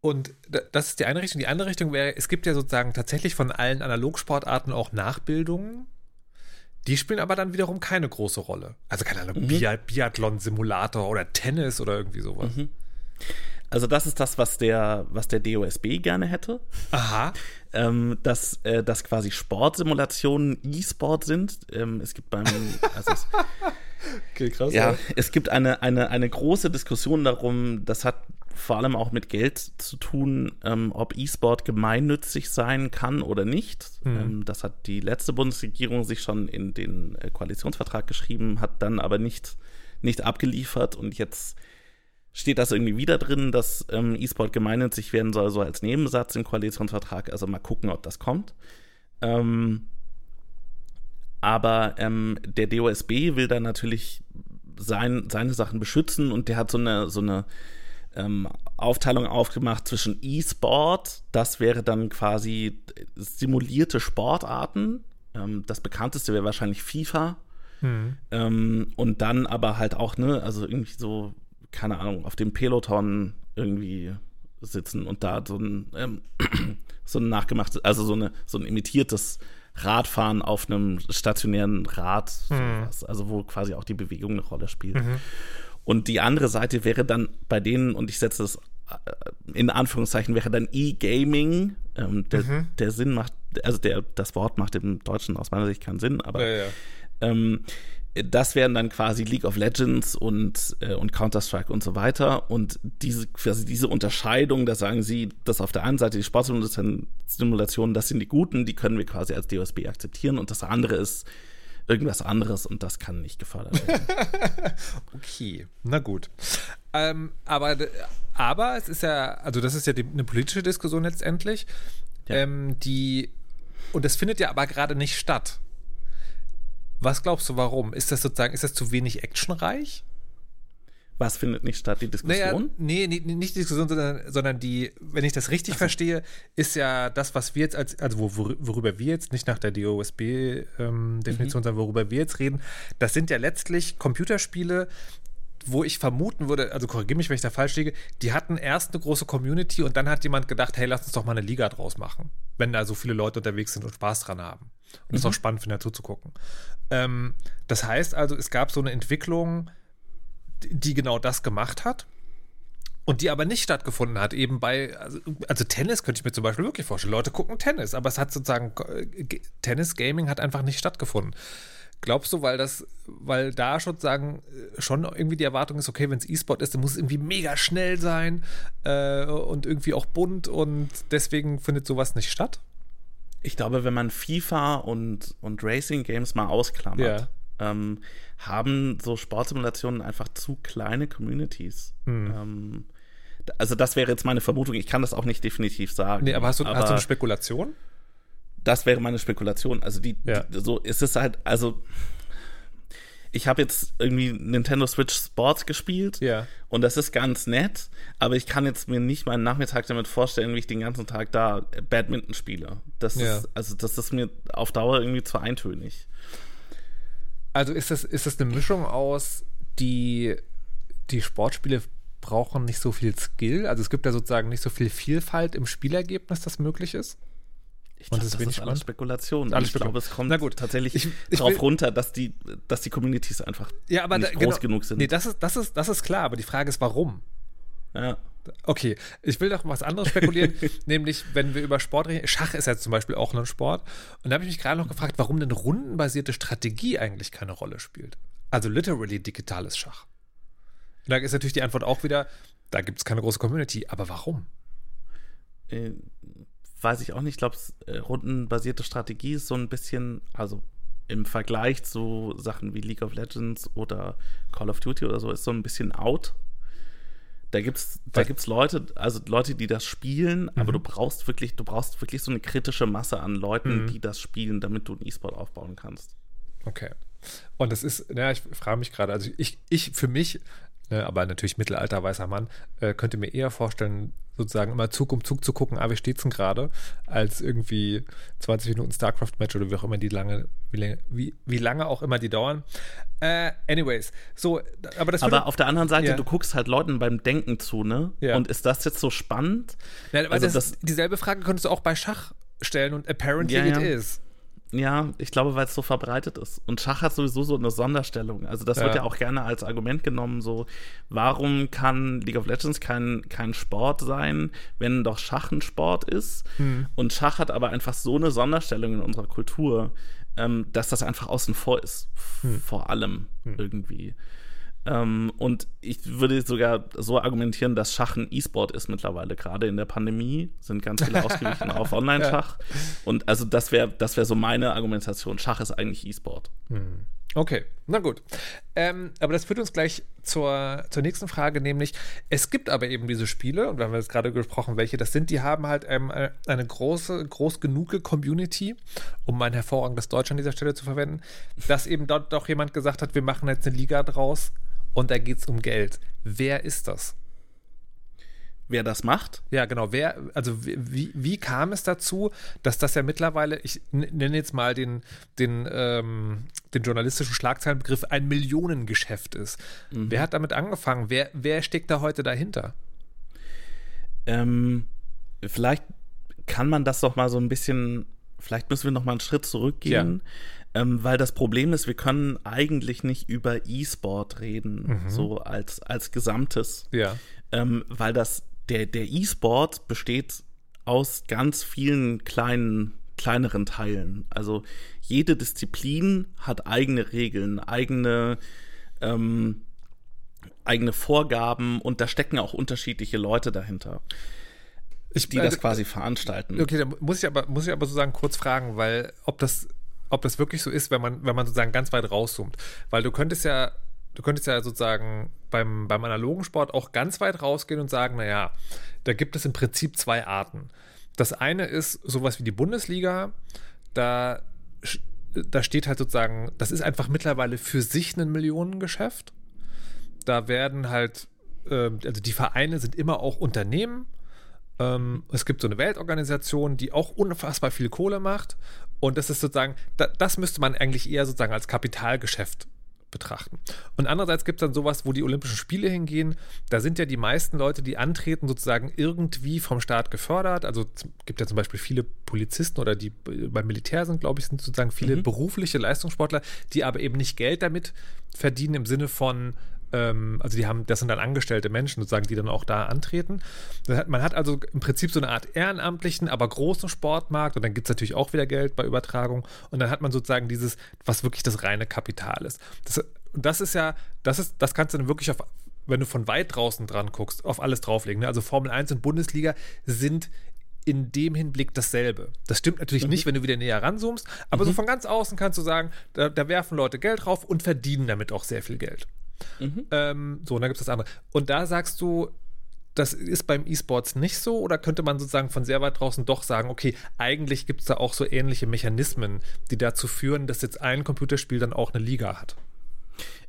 Speaker 1: Und das ist die eine Richtung. Die andere Richtung wäre, es gibt ja sozusagen tatsächlich von allen Analogsportarten auch Nachbildungen. Die spielen aber dann wiederum keine große Rolle. Also keine Ahnung, mhm. Biathlon-Simulator oder Tennis oder irgendwie sowas. Mhm.
Speaker 2: Also das ist das, was der, was der DOSB gerne hätte.
Speaker 1: Aha.
Speaker 2: Ähm, dass, äh, dass quasi Sportsimulationen E-Sport sind. Ähm, es gibt beim, also es, okay, krass. Ja, es gibt eine, eine, eine große Diskussion darum, das hat vor allem auch mit Geld zu tun, ähm, ob E-Sport gemeinnützig sein kann oder nicht. Mhm. Das hat die letzte Bundesregierung sich schon in den äh, Koalitionsvertrag geschrieben, hat dann aber nicht, nicht abgeliefert und jetzt steht das irgendwie wieder drin, dass ähm, E-Sport gemeinnützig werden soll, so als Nebensatz im Koalitionsvertrag. Also mal gucken, ob das kommt. Ähm, aber ähm, der DOSB will dann natürlich sein, seine Sachen beschützen und der hat so eine, so eine ähm, Aufteilung aufgemacht zwischen E-Sport, das wäre dann quasi simulierte Sportarten. Ähm, das bekannteste wäre wahrscheinlich FIFA. Hm. Ähm, und dann aber halt auch, ne, also irgendwie so, keine Ahnung, auf dem Peloton irgendwie sitzen und da so ein, ähm, so ein nachgemachtes, also so, eine, so ein imitiertes Radfahren auf einem stationären Rad, hm. also wo quasi auch die Bewegung eine Rolle spielt. Mhm. Und die andere Seite wäre dann bei denen, und ich setze das äh, in Anführungszeichen, wäre dann E-Gaming. Ähm, der, mhm. der Sinn macht, also der, das Wort macht im Deutschen aus meiner Sicht keinen Sinn, aber ja, ja. Ähm, das wären dann quasi League of Legends und, äh, und Counter-Strike und so weiter. Und diese, quasi diese Unterscheidung, da sagen sie, dass auf der einen Seite die Sportsimulationen, das sind die guten, die können wir quasi als DOSB akzeptieren. Und das andere ist irgendwas anderes und das kann nicht gefördert werden.
Speaker 1: okay, na gut. Ähm, aber, aber es ist ja, also das ist ja die, eine politische Diskussion letztendlich, ja. ähm, die, und das findet ja aber gerade nicht statt. Was glaubst du, warum? Ist das sozusagen, ist das zu wenig actionreich?
Speaker 2: Was findet nicht statt? Die Diskussion?
Speaker 1: Naja, nee, nee, nicht die Diskussion, sondern, sondern die, wenn ich das richtig so. verstehe, ist ja das, was wir jetzt als, also worüber wir jetzt, nicht nach der DOSB-Definition, ähm, mhm. sondern worüber wir jetzt reden, das sind ja letztlich Computerspiele, wo ich vermuten würde, also korrigiere mich, wenn ich da falsch liege, die hatten erst eine große Community und dann hat jemand gedacht, hey, lass uns doch mal eine Liga draus machen, wenn da so viele Leute unterwegs sind und Spaß dran haben. Und es mhm. ist auch spannend finde, dazu zu gucken. Ähm, das heißt also, es gab so eine Entwicklung, die genau das gemacht hat und die aber nicht stattgefunden hat, eben bei, also, also, Tennis könnte ich mir zum Beispiel wirklich vorstellen. Leute gucken Tennis, aber es hat sozusagen, Tennis, Gaming hat einfach nicht stattgefunden. Glaubst du, weil das, weil da schon sagen, schon irgendwie die Erwartung ist, okay, wenn es E-Sport ist, dann muss es irgendwie mega schnell sein äh, und irgendwie auch bunt und deswegen findet sowas nicht statt?
Speaker 2: Ich glaube, wenn man FIFA und, und Racing Games mal ausklammert, ja. ähm, haben so Sportsimulationen einfach zu kleine Communities. Hm. Ähm, also das wäre jetzt meine Vermutung. Ich kann das auch nicht definitiv sagen.
Speaker 1: Nee, aber hast du, aber hast du eine Spekulation?
Speaker 2: Das wäre meine Spekulation. Also die, ja. die so ist es halt, also ich habe jetzt irgendwie Nintendo Switch Sports gespielt
Speaker 1: ja.
Speaker 2: und das ist ganz nett, aber ich kann jetzt mir nicht meinen Nachmittag damit vorstellen, wie ich den ganzen Tag da Badminton spiele. Das ja. ist, also das ist mir auf Dauer irgendwie zu eintönig.
Speaker 1: Also ist das, ist das eine Mischung aus, die, die Sportspiele brauchen nicht so viel Skill? Also es gibt ja sozusagen nicht so viel Vielfalt im Spielergebnis, das möglich ist?
Speaker 2: Ich glaub, das, das ist alles Spekulation. Alles ich glaube, es kommt Na gut. tatsächlich ich, ich drauf will, runter, dass die, dass die Communities einfach
Speaker 1: ja,
Speaker 2: nicht
Speaker 1: da,
Speaker 2: groß genau, genug sind.
Speaker 1: Nee, das ist, das, ist, das ist klar, aber die Frage ist, warum?
Speaker 2: Ja.
Speaker 1: Okay, ich will doch was anderes spekulieren, nämlich wenn wir über Sport reden. Schach ist ja zum Beispiel auch ein Sport. Und da habe ich mich gerade noch gefragt, warum denn rundenbasierte Strategie eigentlich keine Rolle spielt. Also literally digitales Schach. Und da ist natürlich die Antwort auch wieder, da gibt es keine große Community. Aber warum?
Speaker 2: Äh, weiß ich auch nicht. Ich glaube, äh, rundenbasierte Strategie ist so ein bisschen, also im Vergleich zu Sachen wie League of Legends oder Call of Duty oder so, ist so ein bisschen out. Da gibt's, da gibt's Leute, also Leute, die das spielen, mhm. aber du brauchst wirklich, du brauchst wirklich so eine kritische Masse an Leuten, mhm. die das spielen, damit du einen E-Sport aufbauen kannst.
Speaker 1: Okay. Und das ist, naja, ich frage mich gerade, also ich, ich für mich, ne, aber natürlich mittelalter weißer Mann, äh, könnte mir eher vorstellen, sozusagen immer Zug um Zug zu gucken, ah, wie steht's denn gerade, als irgendwie 20 Minuten StarCraft-Match oder wie auch immer die lange, wie, wie, wie lange auch immer die dauern. Äh, anyways, so, aber das
Speaker 2: Aber auf der anderen Seite, ja. du guckst halt Leuten beim Denken zu, ne? Ja. Und ist das jetzt so spannend?
Speaker 1: Ja, also das, das, dieselbe Frage könntest du auch bei Schach stellen und apparently ja, it is.
Speaker 2: Ja, ich glaube, weil es so verbreitet ist. Und Schach hat sowieso so eine Sonderstellung. Also das ja. wird ja auch gerne als Argument genommen, so, warum kann League of Legends kein, kein Sport sein, wenn doch Schach ein Sport ist? Hm. Und Schach hat aber einfach so eine Sonderstellung in unserer Kultur, ähm, dass das einfach außen vor ist. Hm. Vor allem hm. irgendwie. Ähm, und ich würde sogar so argumentieren, dass Schach ein E-Sport ist mittlerweile. Gerade in der Pandemie sind ganz viele ausgewichen auf Online-Schach. Ja. Und also das wäre das wär so meine Argumentation. Schach ist eigentlich E-Sport.
Speaker 1: Hm. Okay, na gut. Ähm, aber das führt uns gleich zur, zur nächsten Frage, nämlich es gibt aber eben diese Spiele, und wir haben jetzt gerade gesprochen, welche das sind, die haben halt ähm, eine große, groß genug Community, um mein hervorragendes Deutsch an dieser Stelle zu verwenden, dass eben dort doch jemand gesagt hat, wir machen jetzt eine Liga draus und da geht es um Geld. Wer ist das?
Speaker 2: wer das macht.
Speaker 1: Ja, genau. Wer, also wie, wie kam es dazu, dass das ja mittlerweile, ich nenne jetzt mal den, den, ähm, den journalistischen Schlagzeilenbegriff, ein Millionengeschäft ist. Mhm. Wer hat damit angefangen? Wer, wer steckt da heute dahinter?
Speaker 2: Ähm, vielleicht kann man das doch mal so ein bisschen, vielleicht müssen wir noch mal einen Schritt zurückgehen. Ja. Ähm, weil das Problem ist, wir können eigentlich nicht über E-Sport reden, mhm. so als, als Gesamtes.
Speaker 1: Ja.
Speaker 2: Ähm, weil das der, der E-Sport besteht aus ganz vielen kleinen, kleineren Teilen. Also jede Disziplin hat eigene Regeln, eigene, ähm, eigene Vorgaben und da stecken auch unterschiedliche Leute dahinter. Ich, die das äh, quasi veranstalten.
Speaker 1: Okay, da muss ich aber, muss ich aber sozusagen kurz fragen, weil ob das, ob das wirklich so ist, wenn man, wenn man sozusagen ganz weit rauszoomt. Weil du könntest ja du könntest ja sozusagen beim, beim analogen Sport auch ganz weit rausgehen und sagen, naja, da gibt es im Prinzip zwei Arten. Das eine ist sowas wie die Bundesliga, da, da steht halt sozusagen, das ist einfach mittlerweile für sich ein Millionengeschäft. Da werden halt, äh, also die Vereine sind immer auch Unternehmen. Ähm, es gibt so eine Weltorganisation, die auch unfassbar viel Kohle macht. Und das ist sozusagen, da, das müsste man eigentlich eher sozusagen als Kapitalgeschäft betrachten. Und andererseits gibt es dann sowas, wo die Olympischen Spiele hingehen. Da sind ja die meisten Leute, die antreten, sozusagen irgendwie vom Staat gefördert. Also es gibt ja zum Beispiel viele Polizisten oder die beim Militär sind, glaube ich, sind sozusagen viele mhm. berufliche Leistungssportler, die aber eben nicht Geld damit verdienen im Sinne von also die haben, das sind dann angestellte Menschen sozusagen, die dann auch da antreten. Hat, man hat also im Prinzip so eine Art ehrenamtlichen, aber großen Sportmarkt und dann gibt es natürlich auch wieder Geld bei Übertragung und dann hat man sozusagen dieses, was wirklich das reine Kapital ist. Das, das ist ja, das ist, das kannst du dann wirklich auf wenn du von weit draußen dran guckst, auf alles drauflegen. Ne? Also Formel 1 und Bundesliga sind in dem Hinblick dasselbe. Das stimmt natürlich mhm. nicht, wenn du wieder näher ranzoomst, aber mhm. so von ganz außen kannst du sagen, da, da, werfen Leute Geld drauf und verdienen damit auch sehr viel Geld. Mhm. Ähm, so, und dann gibt es das andere. Und da sagst du, das ist beim E-Sports nicht so oder könnte man sozusagen von sehr weit draußen doch sagen, okay, eigentlich gibt es da auch so ähnliche Mechanismen, die dazu führen, dass jetzt ein Computerspiel dann auch eine Liga hat?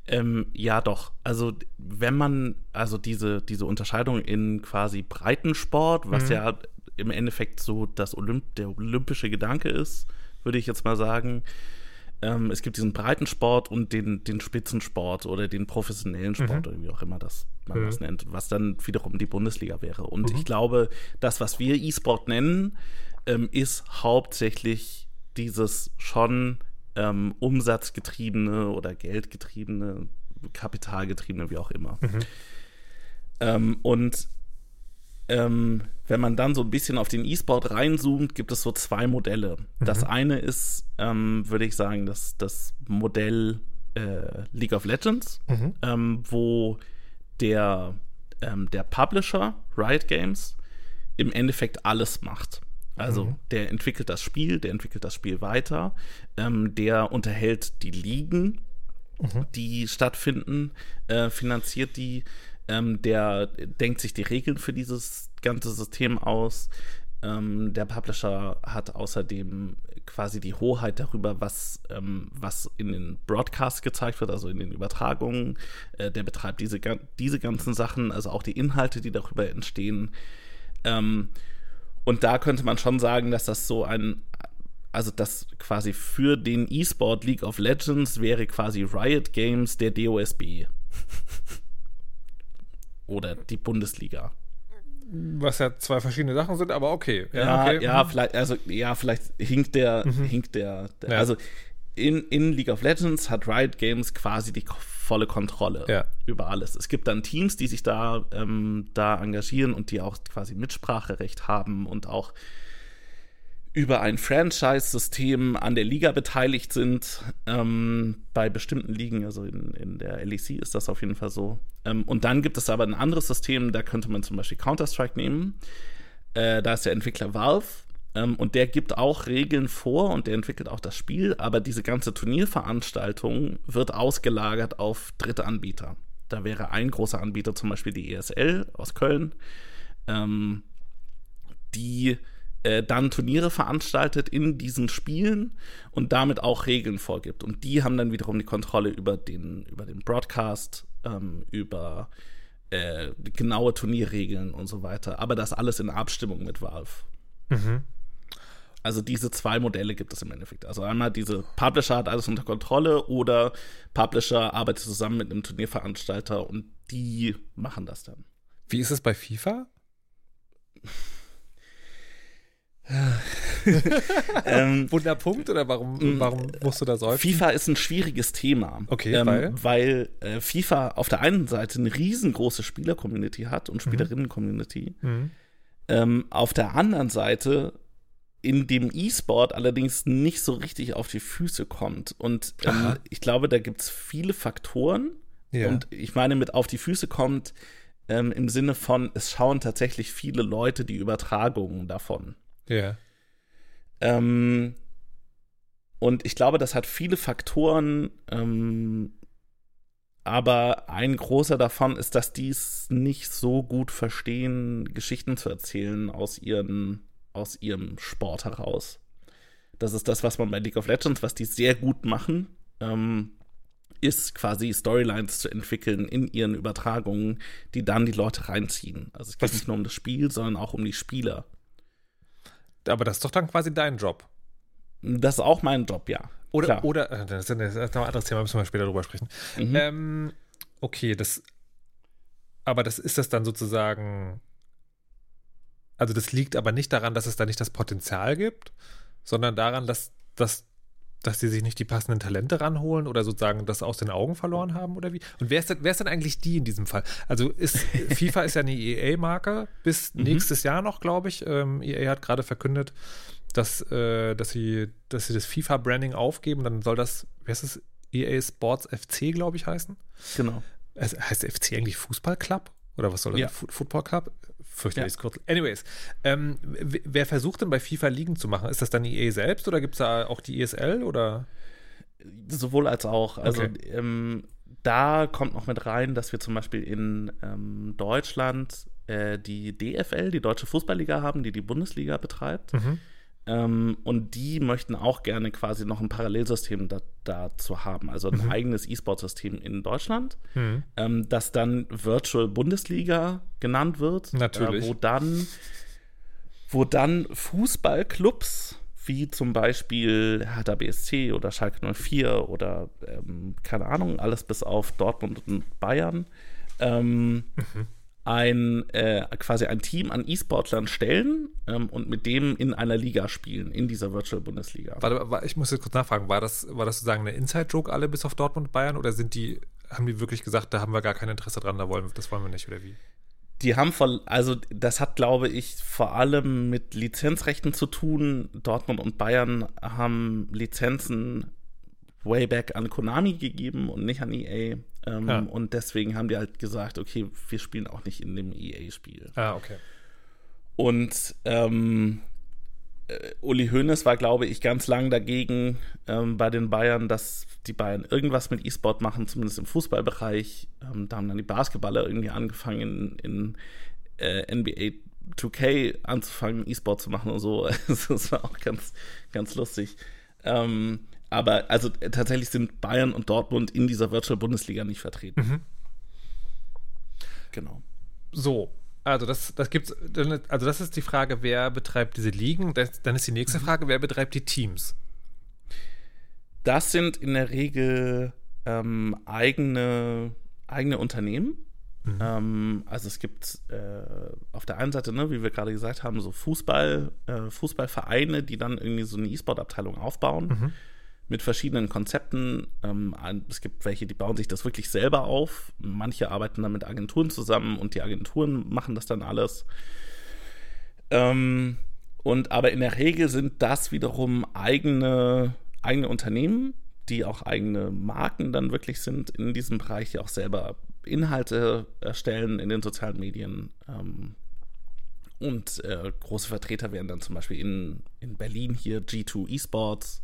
Speaker 2: Ähm, ja, doch. Also, wenn man, also diese, diese Unterscheidung in quasi Breitensport, was mhm. ja im Endeffekt so das Olymp der olympische Gedanke ist, würde ich jetzt mal sagen, ähm, es gibt diesen Breitensport und den, den Spitzensport oder den professionellen Sport mhm. oder wie auch immer das man mhm. das nennt, was dann wiederum die Bundesliga wäre. Und mhm. ich glaube, das, was wir E-Sport nennen, ähm, ist hauptsächlich dieses schon ähm, umsatzgetriebene oder geldgetriebene, kapitalgetriebene, wie auch immer. Mhm. Ähm, und ähm, wenn man dann so ein bisschen auf den E-Sport reinzoomt, gibt es so zwei Modelle. Mhm. Das eine ist, ähm, würde ich sagen, das, das Modell äh, League of Legends, mhm. ähm, wo der, ähm, der Publisher, Riot Games, im Endeffekt alles macht. Also mhm. der entwickelt das Spiel, der entwickelt das Spiel weiter, ähm, der unterhält die Ligen, mhm. die stattfinden, äh, finanziert die, ähm, der denkt sich die Regeln für dieses ganze System aus. Ähm, der Publisher hat außerdem quasi die Hoheit darüber, was, ähm, was in den Broadcasts gezeigt wird, also in den Übertragungen. Äh, der betreibt diese, diese ganzen Sachen, also auch die Inhalte, die darüber entstehen. Ähm, und da könnte man schon sagen, dass das so ein, also das quasi für den E-Sport League of Legends wäre quasi Riot Games der DOSB. oder die Bundesliga.
Speaker 1: Was ja zwei verschiedene Sachen sind, aber okay.
Speaker 2: Ja, ja, okay. ja vielleicht, also ja, vielleicht hinkt der, mhm. hinkt der, der ja. also in, in League of Legends hat Riot Games quasi die volle Kontrolle ja. über alles. Es gibt dann Teams, die sich da, ähm, da engagieren und die auch quasi Mitspracherecht haben und auch über ein Franchise-System an der Liga beteiligt sind. Ähm, bei bestimmten Ligen, also in, in der LEC ist das auf jeden Fall so. Ähm, und dann gibt es aber ein anderes System, da könnte man zum Beispiel Counter-Strike nehmen. Äh, da ist der Entwickler Valve ähm, und der gibt auch Regeln vor und der entwickelt auch das Spiel, aber diese ganze Turnierveranstaltung wird ausgelagert auf dritte Anbieter. Da wäre ein großer Anbieter zum Beispiel die ESL aus Köln, ähm, die äh, dann Turniere veranstaltet in diesen Spielen und damit auch Regeln vorgibt. Und die haben dann wiederum die Kontrolle über den, über den Broadcast, ähm, über äh, genaue Turnierregeln und so weiter. Aber das alles in Abstimmung mit Valve. Mhm. Also diese zwei Modelle gibt es im Endeffekt. Also einmal diese Publisher hat alles unter Kontrolle oder Publisher arbeitet zusammen mit einem Turnierveranstalter und die machen das dann.
Speaker 1: Wie ist es bei FIFA? Ähm, Wunderpunkt oder warum, mm, warum musst du da
Speaker 2: sagen? FIFA ist ein schwieriges Thema.
Speaker 1: Okay,
Speaker 2: ähm, weil, weil äh, FIFA auf der einen Seite eine riesengroße Spieler-Community hat und mhm. Spielerinnen-Community. Mhm. Ähm, auf der anderen Seite in dem E-Sport allerdings nicht so richtig auf die Füße kommt. Und ähm, ich glaube, da gibt es viele Faktoren. Ja. Und ich meine, mit auf die Füße kommt ähm, im Sinne von, es schauen tatsächlich viele Leute die Übertragungen davon.
Speaker 1: Ja.
Speaker 2: Ähm, und ich glaube, das hat viele Faktoren, ähm, aber ein großer davon ist, dass die es nicht so gut verstehen, Geschichten zu erzählen aus ihren aus ihrem Sport heraus. Das ist das, was man bei League of Legends, was die sehr gut machen, ähm, ist quasi Storylines zu entwickeln in ihren Übertragungen, die dann die Leute reinziehen. Also es geht nicht nur um das Spiel, sondern auch um die Spieler.
Speaker 1: Aber das ist doch dann quasi dein Job.
Speaker 2: Das ist auch mein Job, ja.
Speaker 1: Oder, Klar. oder äh, das ist ein anderes Thema, müssen wir später drüber sprechen. Mhm. Ähm, okay, das, aber das ist das dann sozusagen also das liegt aber nicht daran, dass es da nicht das Potenzial gibt, sondern daran, dass, dass, dass sie sich nicht die passenden Talente ranholen oder sozusagen das aus den Augen verloren haben oder wie? Und wer ist denn, wer ist denn eigentlich die in diesem Fall? Also ist FIFA ist ja eine EA-Marke bis mhm. nächstes Jahr noch, glaube ich. Ähm, EA hat gerade verkündet, dass, äh, dass, sie, dass sie das FIFA-Branding aufgeben. Dann soll das, wer ist es? EA Sports FC, glaube ich, heißen.
Speaker 2: Genau.
Speaker 1: Also heißt FC eigentlich Fußballclub? Oder was soll das? Ja. Football Club? Fürchterliches ja. Kürzel. Anyways, ähm, wer versucht denn bei FIFA liegen zu machen? Ist das dann EA selbst oder gibt es da auch die ESL oder?
Speaker 2: Sowohl als auch. Also okay. ähm, da kommt noch mit rein, dass wir zum Beispiel in ähm, Deutschland äh, die DFL, die Deutsche Fußballliga haben, die die Bundesliga betreibt. Mhm. Ähm, und die möchten auch gerne quasi noch ein Parallelsystem da, dazu haben, also ein mhm. eigenes E-Sport-System in Deutschland, mhm. ähm, das dann Virtual Bundesliga genannt wird.
Speaker 1: Natürlich.
Speaker 2: Äh, wo dann, wo dann Fußballclubs wie zum Beispiel Hertha BSC oder Schalke 04 oder ähm, keine Ahnung, alles bis auf Dortmund und Bayern. Ähm, mhm ein äh, quasi ein Team an E-Sportlern stellen ähm, und mit dem in einer Liga spielen, in dieser Virtual Bundesliga.
Speaker 1: Warte, ich muss jetzt kurz nachfragen, war das, war das sozusagen eine Inside-Joke alle bis auf Dortmund und Bayern oder sind die, haben die wirklich gesagt, da haben wir gar kein Interesse dran, da wollen, das wollen wir nicht, oder wie?
Speaker 2: Die haben voll, also das hat, glaube ich, vor allem mit Lizenzrechten zu tun. Dortmund und Bayern haben Lizenzen way back an Konami gegeben und nicht an EA. Ähm, ja. Und deswegen haben die halt gesagt, okay, wir spielen auch nicht in dem EA-Spiel.
Speaker 1: Ah, okay.
Speaker 2: Und ähm, äh, Uli Hoeneß war, glaube ich, ganz lang dagegen ähm, bei den Bayern, dass die Bayern irgendwas mit E-Sport machen, zumindest im Fußballbereich. Ähm, da haben dann die Basketballer irgendwie angefangen, in, in äh, NBA 2K anzufangen, E-Sport zu machen und so. das war auch ganz, ganz lustig. Ähm, aber also äh, tatsächlich sind Bayern und Dortmund in dieser Virtual Bundesliga nicht vertreten. Mhm. Genau.
Speaker 1: So, also das, das gibt's, also das ist die Frage, wer betreibt diese Ligen. Das, dann ist die nächste mhm. Frage, wer betreibt die Teams?
Speaker 2: Das sind in der Regel ähm, eigene, eigene Unternehmen. Mhm. Ähm, also es gibt äh, auf der einen Seite, ne, wie wir gerade gesagt haben, so Fußball, äh, Fußballvereine, die dann irgendwie so eine E-Sport-Abteilung aufbauen. Mhm mit verschiedenen Konzepten. Ähm, es gibt welche, die bauen sich das wirklich selber auf. Manche arbeiten dann mit Agenturen zusammen und die Agenturen machen das dann alles. Ähm, und aber in der Regel sind das wiederum eigene, eigene Unternehmen, die auch eigene Marken dann wirklich sind in diesem Bereich, die auch selber Inhalte erstellen in den sozialen Medien. Ähm, und äh, große Vertreter wären dann zum Beispiel in, in Berlin hier G2 Esports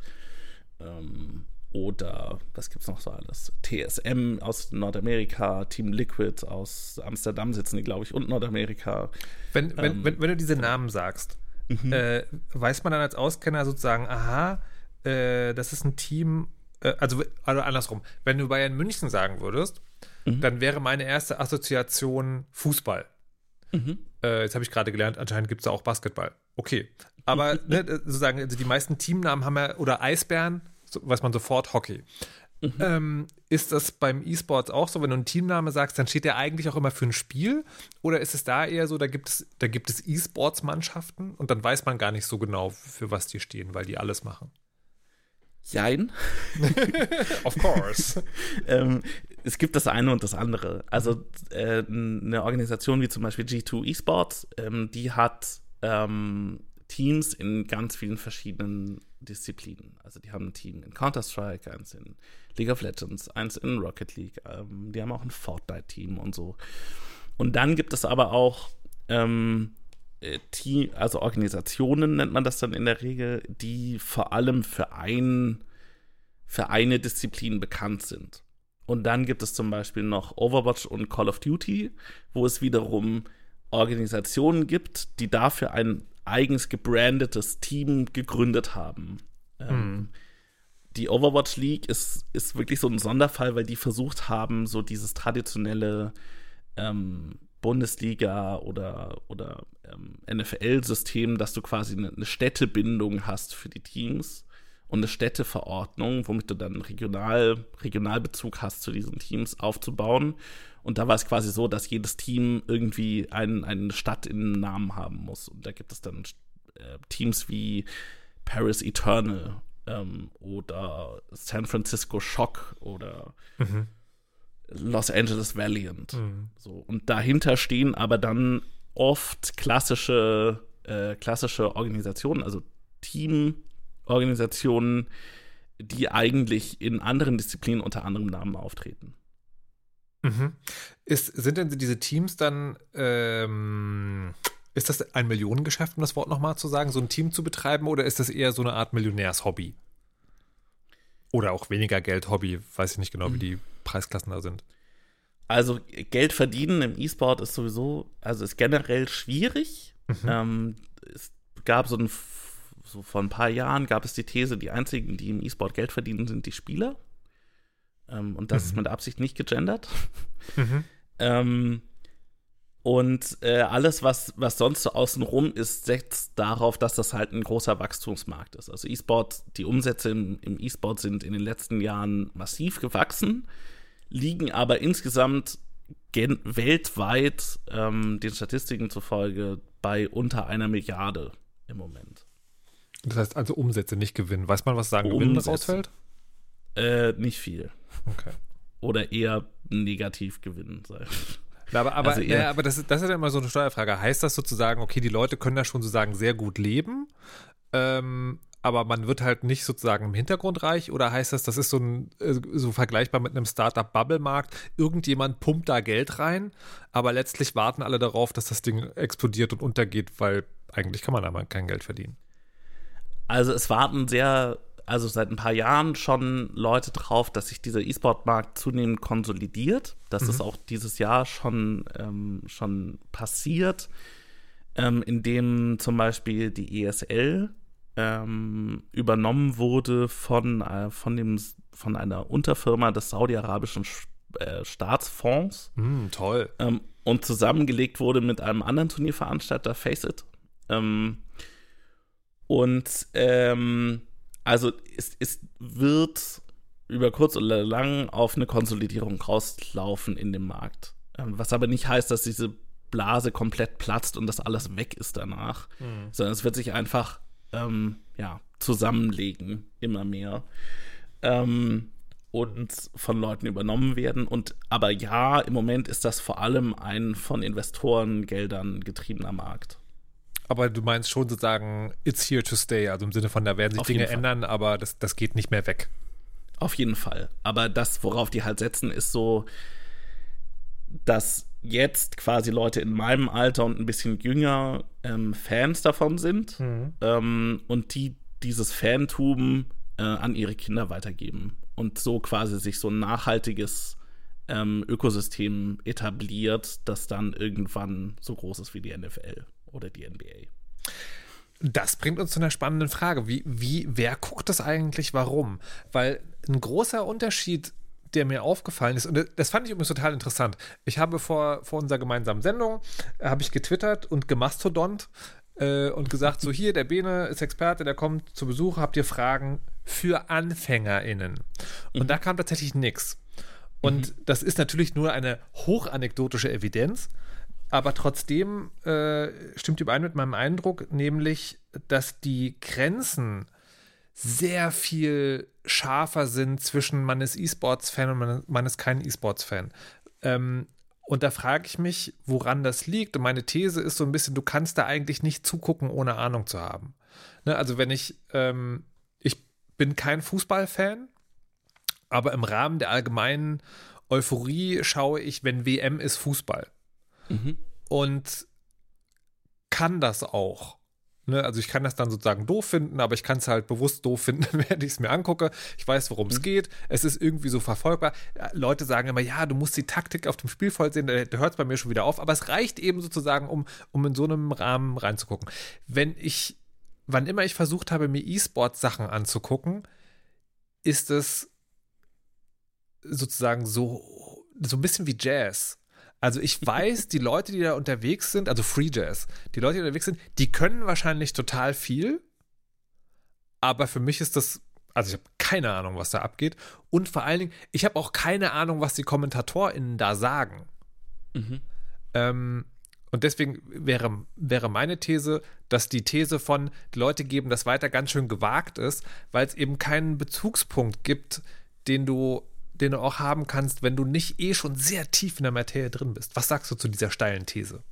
Speaker 2: ähm, oder was gibt es noch so alles? TSM aus Nordamerika, Team Liquid aus Amsterdam sitzen die, glaube ich, und Nordamerika.
Speaker 1: Wenn, wenn, ähm, wenn, wenn, du diese Namen sagst, mhm. äh, weiß man dann als Auskenner sozusagen, aha, äh, das ist ein Team, äh, also, also andersrum, wenn du Bayern München sagen würdest, mhm. dann wäre meine erste Assoziation Fußball. Mhm. Äh, jetzt habe ich gerade gelernt, anscheinend gibt es auch Basketball. Okay. Aber ne, sozusagen, also die meisten Teamnamen haben ja, oder Eisbären, so, weiß man sofort Hockey. Mhm. Ähm, ist das beim E-Sports auch so, wenn du einen Teamname sagst, dann steht der eigentlich auch immer für ein Spiel? Oder ist es da eher so, da gibt es, da gibt es E-Sports-Mannschaften und dann weiß man gar nicht so genau, für was die stehen, weil die alles machen?
Speaker 2: Jein.
Speaker 1: of course.
Speaker 2: ähm, es gibt das eine und das andere. Also äh, eine Organisation wie zum Beispiel G2 Esports, ähm, die hat ähm, Teams in ganz vielen verschiedenen Disziplinen. Also die haben ein Team in Counter-Strike, eins in League of Legends, eins in Rocket League, ähm, die haben auch ein Fortnite-Team und so. Und dann gibt es aber auch ähm, äh, Team, also Organisationen nennt man das dann in der Regel, die vor allem für ein, für eine Disziplin bekannt sind. Und dann gibt es zum Beispiel noch Overwatch und Call of Duty, wo es wiederum Organisationen gibt, die dafür ein eigens gebrandetes Team gegründet haben. Ähm, hm. Die Overwatch League ist, ist wirklich so ein Sonderfall, weil die versucht haben, so dieses traditionelle ähm, Bundesliga oder, oder ähm, NFL-System, dass du quasi eine, eine Städtebindung hast für die Teams und eine Städteverordnung, womit du dann Regional, Regionalbezug hast zu diesen Teams aufzubauen. Und da war es quasi so, dass jedes Team irgendwie ein, eine Stadt in Namen haben muss. Und da gibt es dann äh, Teams wie Paris Eternal ähm, oder San Francisco Shock oder mhm. Los Angeles Valiant. Mhm. So. Und dahinter stehen aber dann oft klassische, äh, klassische Organisationen, also Teamorganisationen, die eigentlich in anderen Disziplinen unter anderem Namen auftreten.
Speaker 1: Mhm. Ist, sind denn diese Teams dann, ähm, ist das ein Millionengeschäft, um das Wort nochmal zu sagen, so ein Team zu betreiben oder ist das eher so eine Art Millionärshobby? Oder auch weniger Geld-Hobby, weiß ich nicht genau, wie mhm. die Preisklassen da sind.
Speaker 2: Also Geld verdienen im E-Sport ist sowieso, also ist generell schwierig. Mhm. Ähm, es gab so ein, so vor ein paar Jahren gab es die These, die einzigen, die im E-Sport Geld verdienen, sind die Spieler. Ähm, und das mhm. ist mit Absicht nicht gegendert. Mhm. ähm, und äh, alles, was, was sonst so außenrum ist, setzt darauf, dass das halt ein großer Wachstumsmarkt ist. Also E-Sport, die Umsätze im, im E-Sport sind in den letzten Jahren massiv gewachsen, liegen aber insgesamt weltweit ähm, den Statistiken zufolge bei unter einer Milliarde im Moment.
Speaker 1: Das heißt also Umsätze, nicht Gewinn. Weiß man, was sagen Gewinn rausfällt?
Speaker 2: Äh, nicht viel. Okay. Oder eher negativ gewinnen sein.
Speaker 1: aber, aber, also ja, aber das, ist, das ist ja immer so eine Steuerfrage. Heißt das sozusagen, okay, die Leute können da schon sozusagen sehr gut leben, ähm, aber man wird halt nicht sozusagen im Hintergrund reich? Oder heißt das, das ist so, ein, äh, so vergleichbar mit einem Startup-Bubble-Markt? Irgendjemand pumpt da Geld rein, aber letztlich warten alle darauf, dass das Ding explodiert und untergeht, weil eigentlich kann man da mal kein Geld verdienen.
Speaker 2: Also es warten sehr also seit ein paar Jahren schon Leute drauf, dass sich dieser E-Sport-Markt zunehmend konsolidiert. Das mhm. ist auch dieses Jahr schon, ähm, schon passiert, ähm, indem zum Beispiel die ESL ähm, übernommen wurde von, äh, von, dem, von einer Unterfirma des saudi-arabischen äh, Staatsfonds.
Speaker 1: Mm, toll.
Speaker 2: Ähm, und zusammengelegt wurde mit einem anderen Turnierveranstalter, Face It. Ähm, und ähm, also es, es wird über kurz oder lang auf eine Konsolidierung rauslaufen in dem Markt. Ähm, was aber nicht heißt, dass diese Blase komplett platzt und dass alles weg ist danach, mhm. sondern es wird sich einfach ähm, ja, zusammenlegen, immer mehr. Ähm, und von Leuten übernommen werden. Und aber ja, im Moment ist das vor allem ein von Investorengeldern getriebener Markt.
Speaker 1: Aber du meinst schon sozusagen, it's here to stay, also im Sinne von, da werden sich Auf Dinge ändern, aber das, das geht nicht mehr weg.
Speaker 2: Auf jeden Fall. Aber das, worauf die halt setzen, ist so, dass jetzt quasi Leute in meinem Alter und ein bisschen jünger ähm, Fans davon sind mhm. ähm, und die dieses Fantum äh, an ihre Kinder weitergeben und so quasi sich so ein nachhaltiges ähm, Ökosystem etabliert, das dann irgendwann so groß ist wie die NFL oder die NBA.
Speaker 1: Das bringt uns zu einer spannenden Frage. Wie, wie, wer guckt das eigentlich warum? Weil ein großer Unterschied der mir aufgefallen ist, und das fand ich übrigens total interessant. Ich habe vor, vor unserer gemeinsamen Sendung, äh, habe ich getwittert und gemastodont äh, und gesagt, so hier, der Bene ist Experte, der kommt zu Besuch, habt ihr Fragen für AnfängerInnen? Und mhm. da kam tatsächlich nichts. Und mhm. das ist natürlich nur eine hochanekdotische Evidenz, aber trotzdem äh, stimmt überein mit meinem Eindruck, nämlich, dass die Grenzen sehr viel scharfer sind zwischen man ist E-Sports-Fan und man, ist kein E-Sports-Fan. Ähm, und da frage ich mich, woran das liegt. Und meine These ist so ein bisschen, du kannst da eigentlich nicht zugucken, ohne Ahnung zu haben. Ne? Also wenn ich, ähm, ich bin kein Fußballfan, aber im Rahmen der allgemeinen Euphorie schaue ich, wenn WM ist, Fußball. Mhm. Und kann das auch. Ne? Also ich kann das dann sozusagen doof finden, aber ich kann es halt bewusst doof finden, während ich es mir angucke. Ich weiß, worum es mhm. geht. Es ist irgendwie so verfolgbar. Leute sagen immer, ja, du musst die Taktik auf dem Spiel voll sehen. Da, da hört es bei mir schon wieder auf. Aber es reicht eben sozusagen, um, um in so einem Rahmen reinzugucken. Wenn ich, wann immer ich versucht habe, mir E-Sport-Sachen anzugucken, ist es sozusagen so, so ein bisschen wie Jazz. Also ich weiß, die Leute, die da unterwegs sind, also Free Jazz, die Leute, die unterwegs sind, die können wahrscheinlich total viel, aber für mich ist das, also ich habe keine Ahnung, was da abgeht und vor allen Dingen, ich habe auch keine Ahnung, was die KommentatorInnen da sagen. Mhm. Ähm, und deswegen wäre, wäre meine These, dass die These von, die Leute geben das weiter ganz schön gewagt ist, weil es eben keinen Bezugspunkt gibt, den du den du auch haben kannst, wenn du nicht eh schon sehr tief in der Materie drin bist. Was sagst du zu dieser steilen These?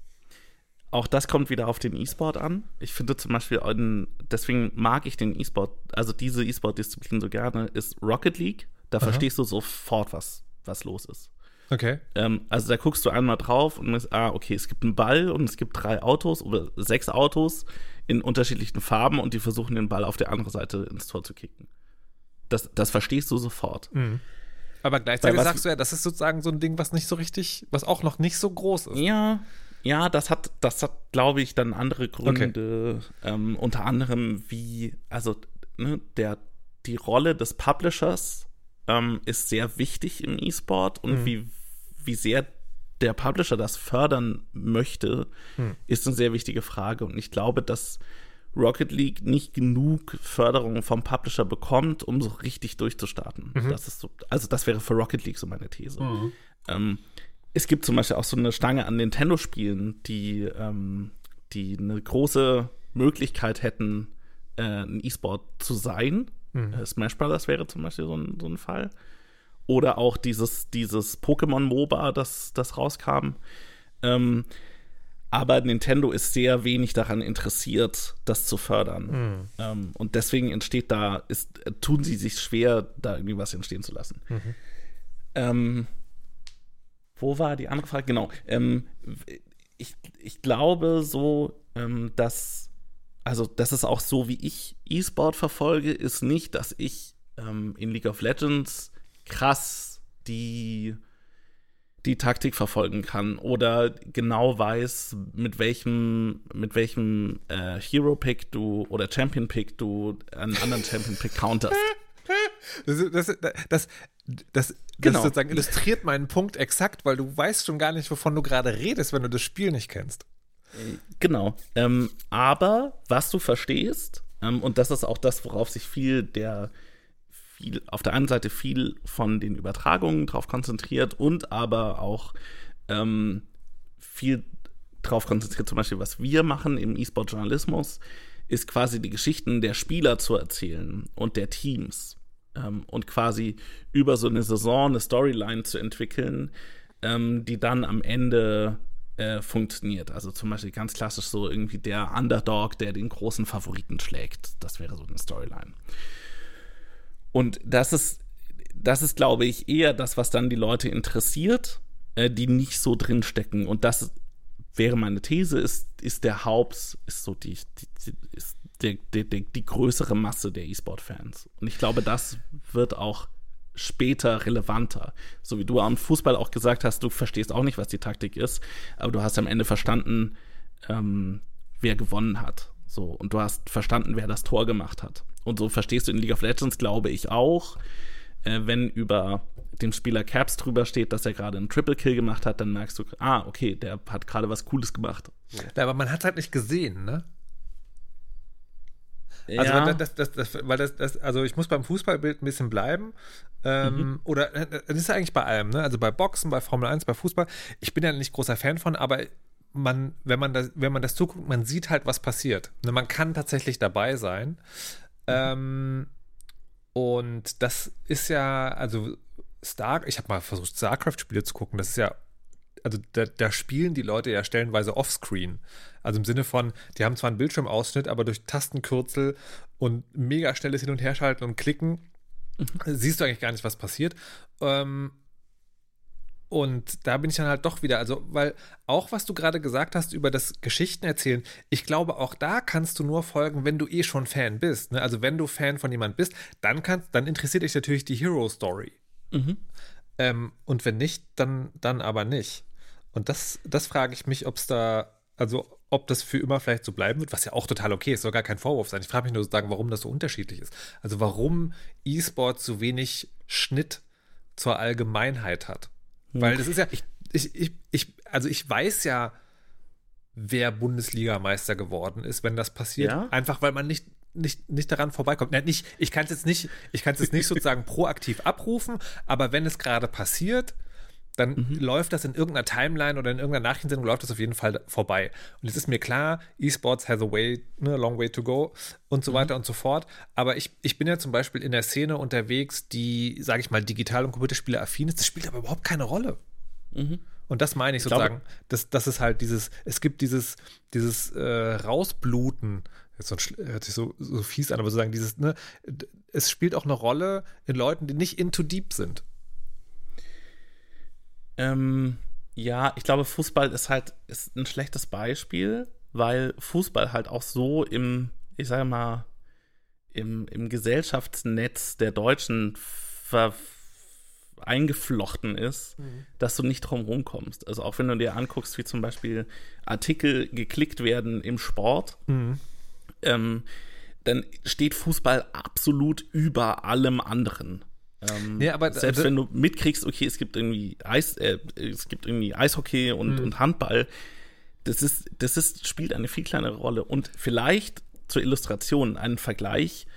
Speaker 2: Auch das kommt wieder auf den E-Sport an. Ich finde zum Beispiel, deswegen mag ich den E-Sport, also diese E-Sport-Disziplin so gerne, ist Rocket League. Da Aha. verstehst du sofort, was, was los ist.
Speaker 1: Okay.
Speaker 2: Ähm, also da guckst du einmal drauf und denkst, ah, okay, es gibt einen Ball und es gibt drei Autos oder sechs Autos in unterschiedlichen Farben und die versuchen den Ball auf der anderen Seite ins Tor zu kicken. Das, das verstehst du sofort. Mhm.
Speaker 1: Aber gleichzeitig sagst du ja, das ist sozusagen so ein Ding, was nicht so richtig, was auch noch nicht so groß ist.
Speaker 2: Ja, ja, das hat, das hat, glaube ich, dann andere Gründe. Okay. Ähm, unter anderem wie, also ne, der, die Rolle des Publishers ähm, ist sehr wichtig im E-Sport und mhm. wie, wie sehr der Publisher das fördern möchte, mhm. ist eine sehr wichtige Frage. Und ich glaube, dass Rocket League nicht genug Förderung vom Publisher bekommt, um so richtig durchzustarten. Mhm. Das ist so, also das wäre für Rocket League so meine These. Mhm. Ähm, es gibt zum Beispiel auch so eine Stange an Nintendo-Spielen, die, ähm, die eine große Möglichkeit hätten, äh, ein E-Sport zu sein. Mhm. Äh, Smash Brothers wäre zum Beispiel so ein, so ein Fall. Oder auch dieses, dieses Pokémon-MOBA, das, das rauskam. Ähm, aber Nintendo ist sehr wenig daran interessiert, das zu fördern. Mhm. Ähm, und deswegen entsteht da, ist, tun sie sich schwer, da irgendwie was entstehen zu lassen. Mhm. Ähm, wo war die andere Frage? Genau. Ähm, ich, ich glaube so, ähm, dass, also das ist auch so, wie ich E-Sport verfolge, ist nicht, dass ich ähm, in League of Legends krass die die Taktik verfolgen kann oder genau weiß, mit welchem, mit welchem äh, Hero-Pick du oder Champion-Pick du einen anderen Champion-Pick counterst.
Speaker 1: Das, das, das, das, genau. sozusagen illustriert meinen Punkt exakt, weil du weißt schon gar nicht, wovon du gerade redest, wenn du das Spiel nicht kennst.
Speaker 2: Genau. Ähm, aber was du verstehst, ähm, und das ist auch das, worauf sich viel der viel, auf der einen Seite viel von den Übertragungen drauf konzentriert und aber auch ähm, viel drauf konzentriert, zum Beispiel, was wir machen im E-Sport-Journalismus, ist quasi die Geschichten der Spieler zu erzählen und der Teams ähm, und quasi über so eine Saison eine Storyline zu entwickeln, ähm, die dann am Ende äh, funktioniert. Also zum Beispiel ganz klassisch so irgendwie der Underdog, der den großen Favoriten schlägt. Das wäre so eine Storyline. Und das ist, das ist, glaube ich, eher das, was dann die Leute interessiert, äh, die nicht so drinstecken. Und das wäre meine These, ist, ist der Haupt, ist so die, die ist der, der, die größere Masse der E-Sport-Fans. Und ich glaube, das wird auch später relevanter. So wie du am Fußball auch gesagt hast, du verstehst auch nicht, was die Taktik ist, aber du hast am Ende verstanden, ähm, wer gewonnen hat. So, und du hast verstanden, wer das Tor gemacht hat. Und so verstehst du in League of Legends, glaube ich, auch, äh, wenn über dem Spieler Caps drüber steht, dass er gerade einen Triple Kill gemacht hat, dann merkst du, ah, okay, der hat gerade was Cooles gemacht.
Speaker 1: Ja, aber man hat es halt nicht gesehen, ne? Also, ja. weil, das, das, das, weil das, das, also ich muss beim Fußballbild ein bisschen bleiben. Ähm, mhm. Oder äh, das ist ja eigentlich bei allem, ne? Also bei Boxen, bei Formel 1, bei Fußball. Ich bin ja nicht großer Fan von, aber man, wenn man das, wenn man das zuguckt, man sieht halt, was passiert. Ne? Man kann tatsächlich dabei sein. Ähm, und das ist ja, also Star, ich habe mal versucht, StarCraft-Spiele zu gucken. Das ist ja also da, da, spielen die Leute ja stellenweise offscreen. Also im Sinne von, die haben zwar einen Bildschirmausschnitt, aber durch Tastenkürzel und mega schnelles Hin- und Herschalten und Klicken mhm. siehst du eigentlich gar nicht, was passiert. Ähm, und da bin ich dann halt doch wieder, also, weil auch was du gerade gesagt hast über das Geschichten erzählen, ich glaube, auch da kannst du nur folgen, wenn du eh schon Fan bist. Ne? Also, wenn du Fan von jemand bist, dann kannst, dann interessiert dich natürlich die Hero Story. Mhm. Ähm, und wenn nicht, dann, dann aber nicht. Und das, das frage ich mich, ob es da, also ob das für immer vielleicht so bleiben wird, was ja auch total okay ist, soll gar kein Vorwurf sein. Ich frage mich nur sozusagen, warum das so unterschiedlich ist. Also warum E-Sport so wenig Schnitt zur Allgemeinheit hat. Hm. Weil das ist ja, ich, ich, ich, also ich weiß ja, wer Bundesligameister geworden ist, wenn das passiert. Ja? Einfach weil man nicht, nicht, nicht daran vorbeikommt. Ja, nicht, ich kann es jetzt nicht, ich kann es jetzt nicht sozusagen proaktiv abrufen, aber wenn es gerade passiert, dann mhm. läuft das in irgendeiner Timeline oder in irgendeiner Nachrichtensendung läuft das auf jeden Fall vorbei. Und es ist mir klar, E-Sports has a way, ne, long way to go und so mhm. weiter und so fort. Aber ich, ich bin ja zum Beispiel in der Szene unterwegs, die, sage ich mal, digital und Computerspiele affin ist. Das spielt aber überhaupt keine Rolle. Mhm. Und das meine ich, ich sozusagen. Glaube, das, das ist halt dieses, es gibt dieses, dieses äh, Rausbluten, jetzt so, hört sich so, so fies an, aber sozusagen dieses, ne, es spielt auch eine Rolle in Leuten, die nicht into deep sind.
Speaker 2: Ähm, ja, ich glaube, Fußball ist halt ist ein schlechtes Beispiel, weil Fußball halt auch so im, ich sage mal, im, im Gesellschaftsnetz der Deutschen eingeflochten ist, mhm. dass du nicht drum rumkommst. Also auch wenn du dir anguckst, wie zum Beispiel Artikel geklickt werden im Sport, mhm. ähm, dann steht Fußball absolut über allem anderen. Ähm, ja, aber, selbst wenn du mitkriegst, okay, es gibt irgendwie Eis, äh, es gibt irgendwie Eishockey und, mhm. und Handball, das ist, das ist, spielt eine viel kleinere Rolle. Und vielleicht zur Illustration einen Vergleich,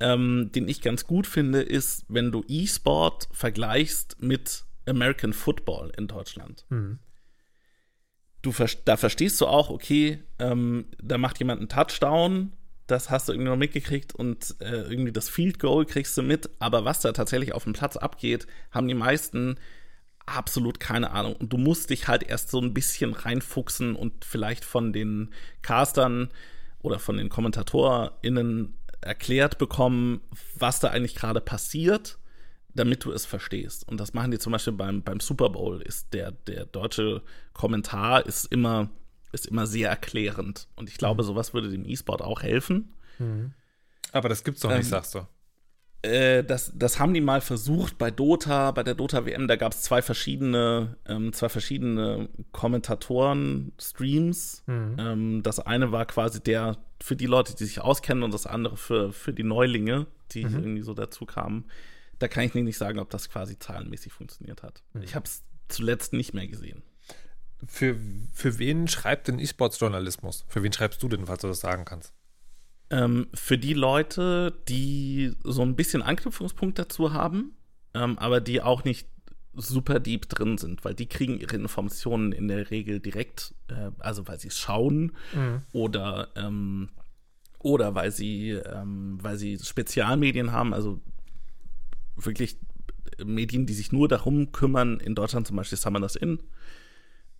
Speaker 2: ähm, den ich ganz gut finde, ist, wenn du E-Sport vergleichst mit American Football in Deutschland. Mhm. Du, da verstehst du auch, okay, ähm, da macht jemand einen Touchdown das hast du irgendwie noch mitgekriegt und äh, irgendwie das Field Goal kriegst du mit, aber was da tatsächlich auf dem Platz abgeht, haben die meisten absolut keine Ahnung. Und du musst dich halt erst so ein bisschen reinfuchsen und vielleicht von den Castern oder von den KommentatorInnen erklärt bekommen, was da eigentlich gerade passiert, damit du es verstehst. Und das machen die zum Beispiel beim, beim Super Bowl, ist der, der deutsche Kommentar ist immer ist immer sehr erklärend. Und ich glaube, mhm. sowas würde dem E-Sport auch helfen.
Speaker 1: Mhm. Aber das gibt's doch ähm, nicht, sagst du.
Speaker 2: Äh, das, das haben die mal versucht bei Dota, bei der Dota WM, da gab es zwei verschiedene, ähm, zwei verschiedene Kommentatoren-Streams. Mhm. Ähm, das eine war quasi der für die Leute, die sich auskennen, und das andere für, für die Neulinge, die mhm. irgendwie so dazu kamen. Da kann ich nicht sagen, ob das quasi zahlenmäßig funktioniert hat. Mhm. Ich habe es zuletzt nicht mehr gesehen.
Speaker 1: Für, für wen schreibt denn E-Sports-Journalismus? Für wen schreibst du denn, falls du das sagen kannst?
Speaker 2: Ähm, für die Leute, die so ein bisschen Anknüpfungspunkt dazu haben, ähm, aber die auch nicht super deep drin sind, weil die kriegen ihre Informationen in der Regel direkt, äh, also weil sie es schauen mhm. oder ähm, oder weil sie ähm, weil sie Spezialmedien haben, also wirklich Medien, die sich nur darum kümmern. In Deutschland zum Beispiel Summoners Inn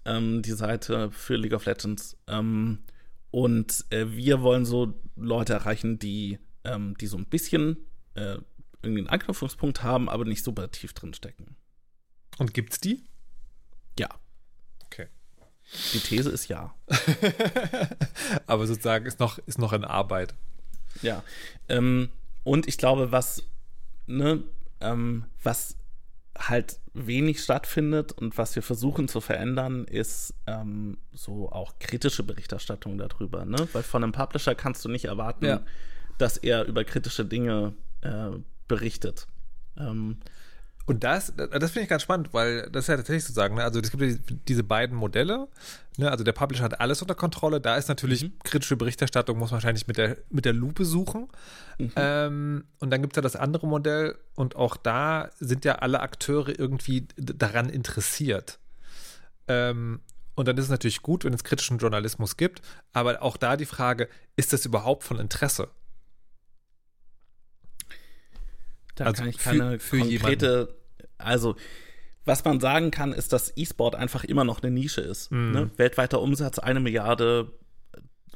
Speaker 2: ähm, die Seite für League of Legends. Ähm, und äh, wir wollen so Leute erreichen, die, ähm, die so ein bisschen äh, irgendwie einen Anknüpfungspunkt haben, aber nicht super tief drin stecken.
Speaker 1: Und gibt's die?
Speaker 2: Ja.
Speaker 1: Okay.
Speaker 2: Die These ist ja.
Speaker 1: aber sozusagen ist noch, ist noch in Arbeit.
Speaker 2: Ja. Ähm, und ich glaube, was, ne, ähm, was halt wenig stattfindet und was wir versuchen zu verändern, ist ähm, so auch kritische Berichterstattung darüber. Ne? Weil von einem Publisher kannst du nicht erwarten, ja. dass er über kritische Dinge äh, berichtet. Ähm,
Speaker 1: und das, das finde ich ganz spannend, weil das ist ja tatsächlich so sagen, ne? also es gibt ja diese beiden Modelle, ne? also der Publisher hat alles unter Kontrolle, da ist natürlich mhm. kritische Berichterstattung, muss man wahrscheinlich mit der, mit der Lupe suchen. Mhm. Ähm, und dann gibt es ja das andere Modell und auch da sind ja alle Akteure irgendwie daran interessiert. Ähm, und dann ist es natürlich gut, wenn es kritischen Journalismus gibt, aber auch da die Frage, ist das überhaupt von Interesse?
Speaker 2: Da also kann ich keine für, für konkrete, jemanden. also was man sagen kann, ist, dass E-Sport einfach immer noch eine Nische ist. Mm. Ne? Weltweiter Umsatz eine Milliarde.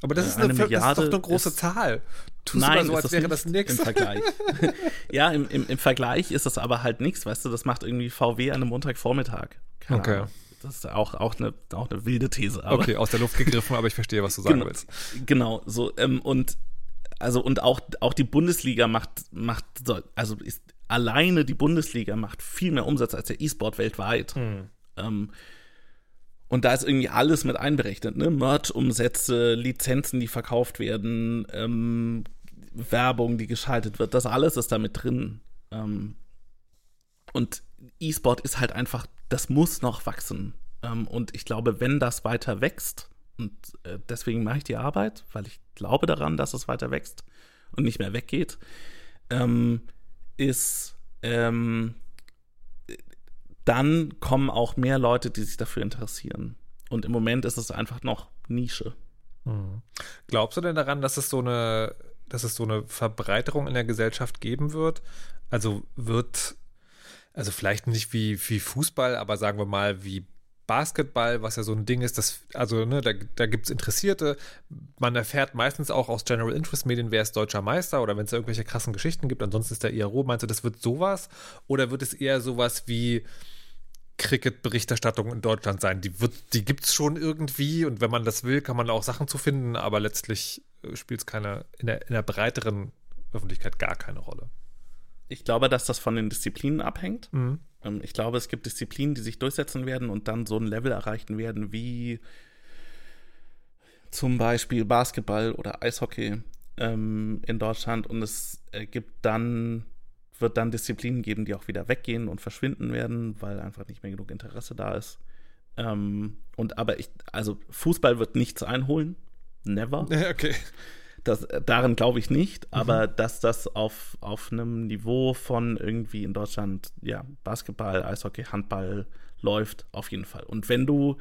Speaker 1: Aber das, äh, ist, eine, eine Milliarde das ist doch eine große ist, Zahl.
Speaker 2: Tust nein, so, als wäre das nichts. Im Vergleich. ja, im, im, im Vergleich ist das aber halt nichts, weißt du, das macht irgendwie VW an einem Montagvormittag.
Speaker 1: Keine okay. Ahnung.
Speaker 2: Das ist auch, auch, eine, auch eine wilde These.
Speaker 1: okay, aus der Luft gegriffen, aber ich verstehe, was du sagen
Speaker 2: genau,
Speaker 1: willst.
Speaker 2: Genau, so, ähm, und also und auch, auch die Bundesliga macht, macht, also ist alleine die Bundesliga macht viel mehr Umsatz als der E-Sport weltweit. Hm. Ähm, und da ist irgendwie alles mit einberechnet, ne? Merch-Umsätze, Lizenzen, die verkauft werden, ähm, Werbung, die geschaltet wird, das alles ist da mit drin. Ähm, und E-Sport ist halt einfach, das muss noch wachsen. Ähm, und ich glaube, wenn das weiter wächst, und äh, deswegen mache ich die Arbeit, weil ich glaube daran, dass es weiter wächst und nicht mehr weggeht, ähm, ist, ähm, dann kommen auch mehr Leute, die sich dafür interessieren. Und im Moment ist es einfach noch Nische.
Speaker 1: Hm. Glaubst du denn daran, dass es so eine, dass es so eine Verbreiterung in der Gesellschaft geben wird? Also wird, also vielleicht nicht wie, wie Fußball, aber sagen wir mal wie Basketball, was ja so ein Ding ist, das, also ne, da, da gibt es Interessierte. Man erfährt meistens auch aus General Interest Medien, wer ist deutscher Meister oder wenn es irgendwelche krassen Geschichten gibt, ansonsten ist der IRO. Meinst du, das wird sowas? Oder wird es eher sowas wie Cricket-Berichterstattung in Deutschland sein? Die, die gibt es schon irgendwie und wenn man das will, kann man auch Sachen zu finden, aber letztlich äh, spielt es keine, in der, in der breiteren Öffentlichkeit gar keine Rolle.
Speaker 2: Ich glaube, dass das von den Disziplinen abhängt. Mhm. Ähm, ich glaube, es gibt Disziplinen, die sich durchsetzen werden und dann so ein Level erreichen werden wie zum Beispiel Basketball oder Eishockey ähm, in Deutschland und es äh, gibt dann wird dann Disziplinen geben, die auch wieder weggehen und verschwinden werden, weil einfach nicht mehr genug Interesse da ist. Ähm, und aber ich, also Fußball wird nichts einholen. Never.
Speaker 1: Okay.
Speaker 2: Das, äh, daran glaube ich nicht, aber mhm. dass das auf, auf einem Niveau von irgendwie in Deutschland, ja, Basketball, Eishockey, Handball läuft, auf jeden Fall. Und wenn du,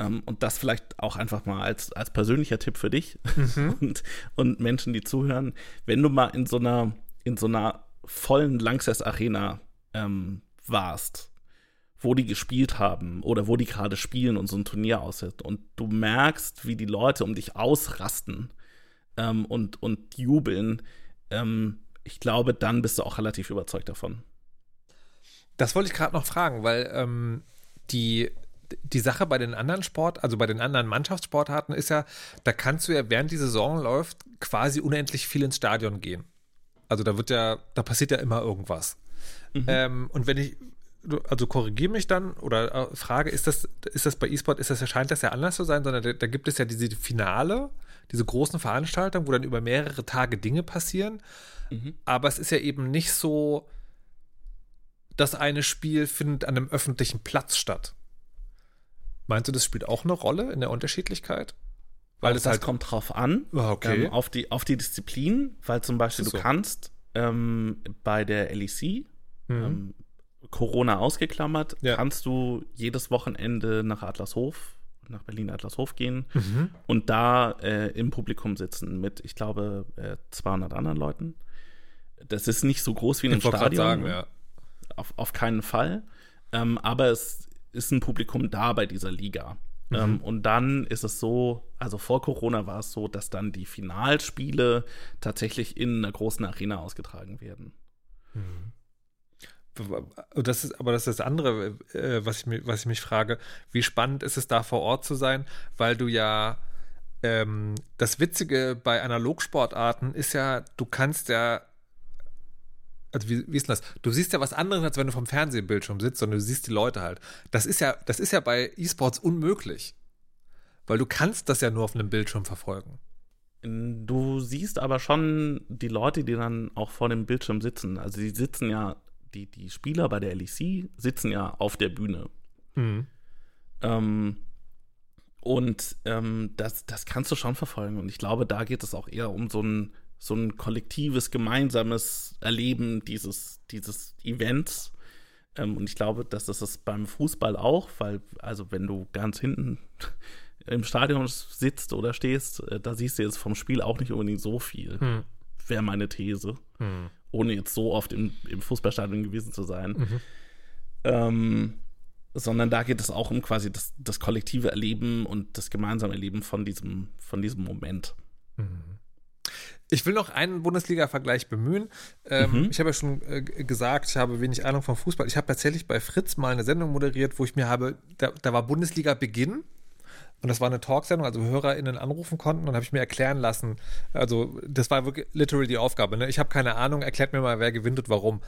Speaker 2: ähm, und das vielleicht auch einfach mal als, als persönlicher Tipp für dich mhm. und, und Menschen, die zuhören, wenn du mal in so einer, in so einer vollen Langsess Arena ähm, warst, wo die gespielt haben oder wo die gerade spielen und so ein Turnier aussieht und du merkst, wie die Leute um dich ausrasten ähm, und, und jubeln, ähm, ich glaube, dann bist du auch relativ überzeugt davon.
Speaker 1: Das wollte ich gerade noch fragen, weil ähm, die, die Sache bei den anderen Sport, also bei den anderen Mannschaftssportarten ist ja, da kannst du ja während die Saison läuft quasi unendlich viel ins Stadion gehen. Also da wird ja, da passiert ja immer irgendwas. Mhm. Ähm, und wenn ich, also korrigiere mich dann oder äh, frage, ist das, ist das bei E-Sport, ist das, erscheint das ja anders zu sein, sondern da, da gibt es ja diese Finale, diese großen Veranstaltungen, wo dann über mehrere Tage Dinge passieren. Mhm. Aber es ist ja eben nicht so, das eine Spiel findet an einem öffentlichen Platz statt. Meinst du, das spielt auch eine Rolle in der Unterschiedlichkeit?
Speaker 2: Weil es halt kommt drauf an,
Speaker 1: ah, okay.
Speaker 2: ähm, auf, die, auf die Disziplin, weil zum Beispiel so. du kannst ähm, bei der LEC, mhm. ähm, Corona ausgeklammert, ja. kannst du jedes Wochenende nach Adlershof nach Berlin-Adlershof gehen mhm. und da äh, im Publikum sitzen mit, ich glaube, äh, 200 anderen Leuten. Das ist nicht so groß wie in einem Stadion.
Speaker 1: Sagen, ja.
Speaker 2: auf, auf keinen Fall. Ähm, aber es ist ein Publikum da bei dieser Liga. Mhm. Ähm, und dann ist es so, also vor Corona war es so, dass dann die Finalspiele tatsächlich in einer großen Arena ausgetragen werden. Mhm
Speaker 1: das ist, aber das ist das andere, äh, was, ich mich, was ich mich frage. Wie spannend ist es da vor Ort zu sein, weil du ja ähm, das Witzige bei Analogsportarten ist ja, du kannst ja also wie, wie ist denn das? Du siehst ja was anderes, als wenn du vom Fernsehbildschirm sitzt, sondern du siehst die Leute halt. Das ist ja, das ist ja bei E-Sports unmöglich. Weil du kannst das ja nur auf einem Bildschirm verfolgen.
Speaker 2: Du siehst aber schon die Leute, die dann auch vor dem Bildschirm sitzen. Also die sitzen ja die, die Spieler bei der LEC sitzen ja auf der Bühne. Mhm. Ähm, und ähm, das, das kannst du schon verfolgen. Und ich glaube, da geht es auch eher um so ein, so ein kollektives, gemeinsames Erleben dieses, dieses Events. Ähm, und ich glaube, dass das ist beim Fußball auch, weil, also wenn du ganz hinten im Stadion sitzt oder stehst, äh, da siehst du jetzt vom Spiel auch nicht unbedingt so viel. Hm. Wäre meine These. Hm. Ohne jetzt so oft im, im Fußballstadion gewesen zu sein. Mhm. Ähm, sondern da geht es auch um quasi das, das kollektive Erleben und das gemeinsame Erleben von diesem, von diesem Moment.
Speaker 1: Mhm. Ich will noch einen Bundesliga-Vergleich bemühen. Ähm, mhm. Ich habe ja schon äh, gesagt, ich habe wenig Ahnung vom Fußball. Ich habe tatsächlich bei Fritz mal eine Sendung moderiert, wo ich mir habe, da, da war Bundesliga-Beginn und das war eine Talksendung, also HörerInnen anrufen konnten und habe ich mir erklären lassen. Also, das war wirklich literally die Aufgabe. Ne? Ich habe keine Ahnung, erklärt mir mal, wer gewinnt und warum.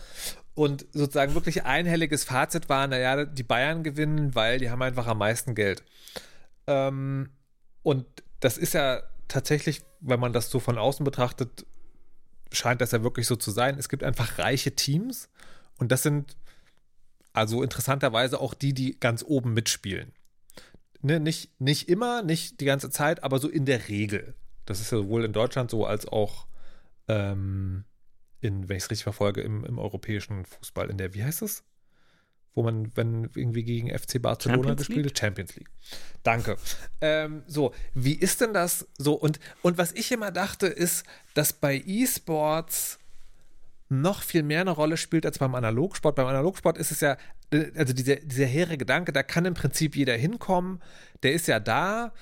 Speaker 1: Und sozusagen wirklich einhelliges Fazit war, naja, die Bayern gewinnen, weil die haben einfach am meisten Geld. Ähm, und das ist ja tatsächlich, wenn man das so von außen betrachtet, scheint das ja wirklich so zu sein. Es gibt einfach reiche Teams und das sind also interessanterweise auch die, die ganz oben mitspielen ne, nicht, nicht immer, nicht die ganze Zeit, aber so in der Regel. Das ist ja sowohl in Deutschland so als auch ähm, in, wenn ich es richtig verfolge, im, im europäischen Fußball, in der, wie heißt es? Wo man, wenn irgendwie gegen FC Barcelona Champions gespielt hat, Champions League. Danke. Ähm, so, wie ist denn das so? Und, und was ich immer dachte, ist, dass bei E-Sports noch viel mehr eine Rolle spielt als beim Analogsport. Beim Analogsport ist es ja, also dieser, dieser hehre Gedanke, da kann im Prinzip jeder hinkommen, der ist ja da.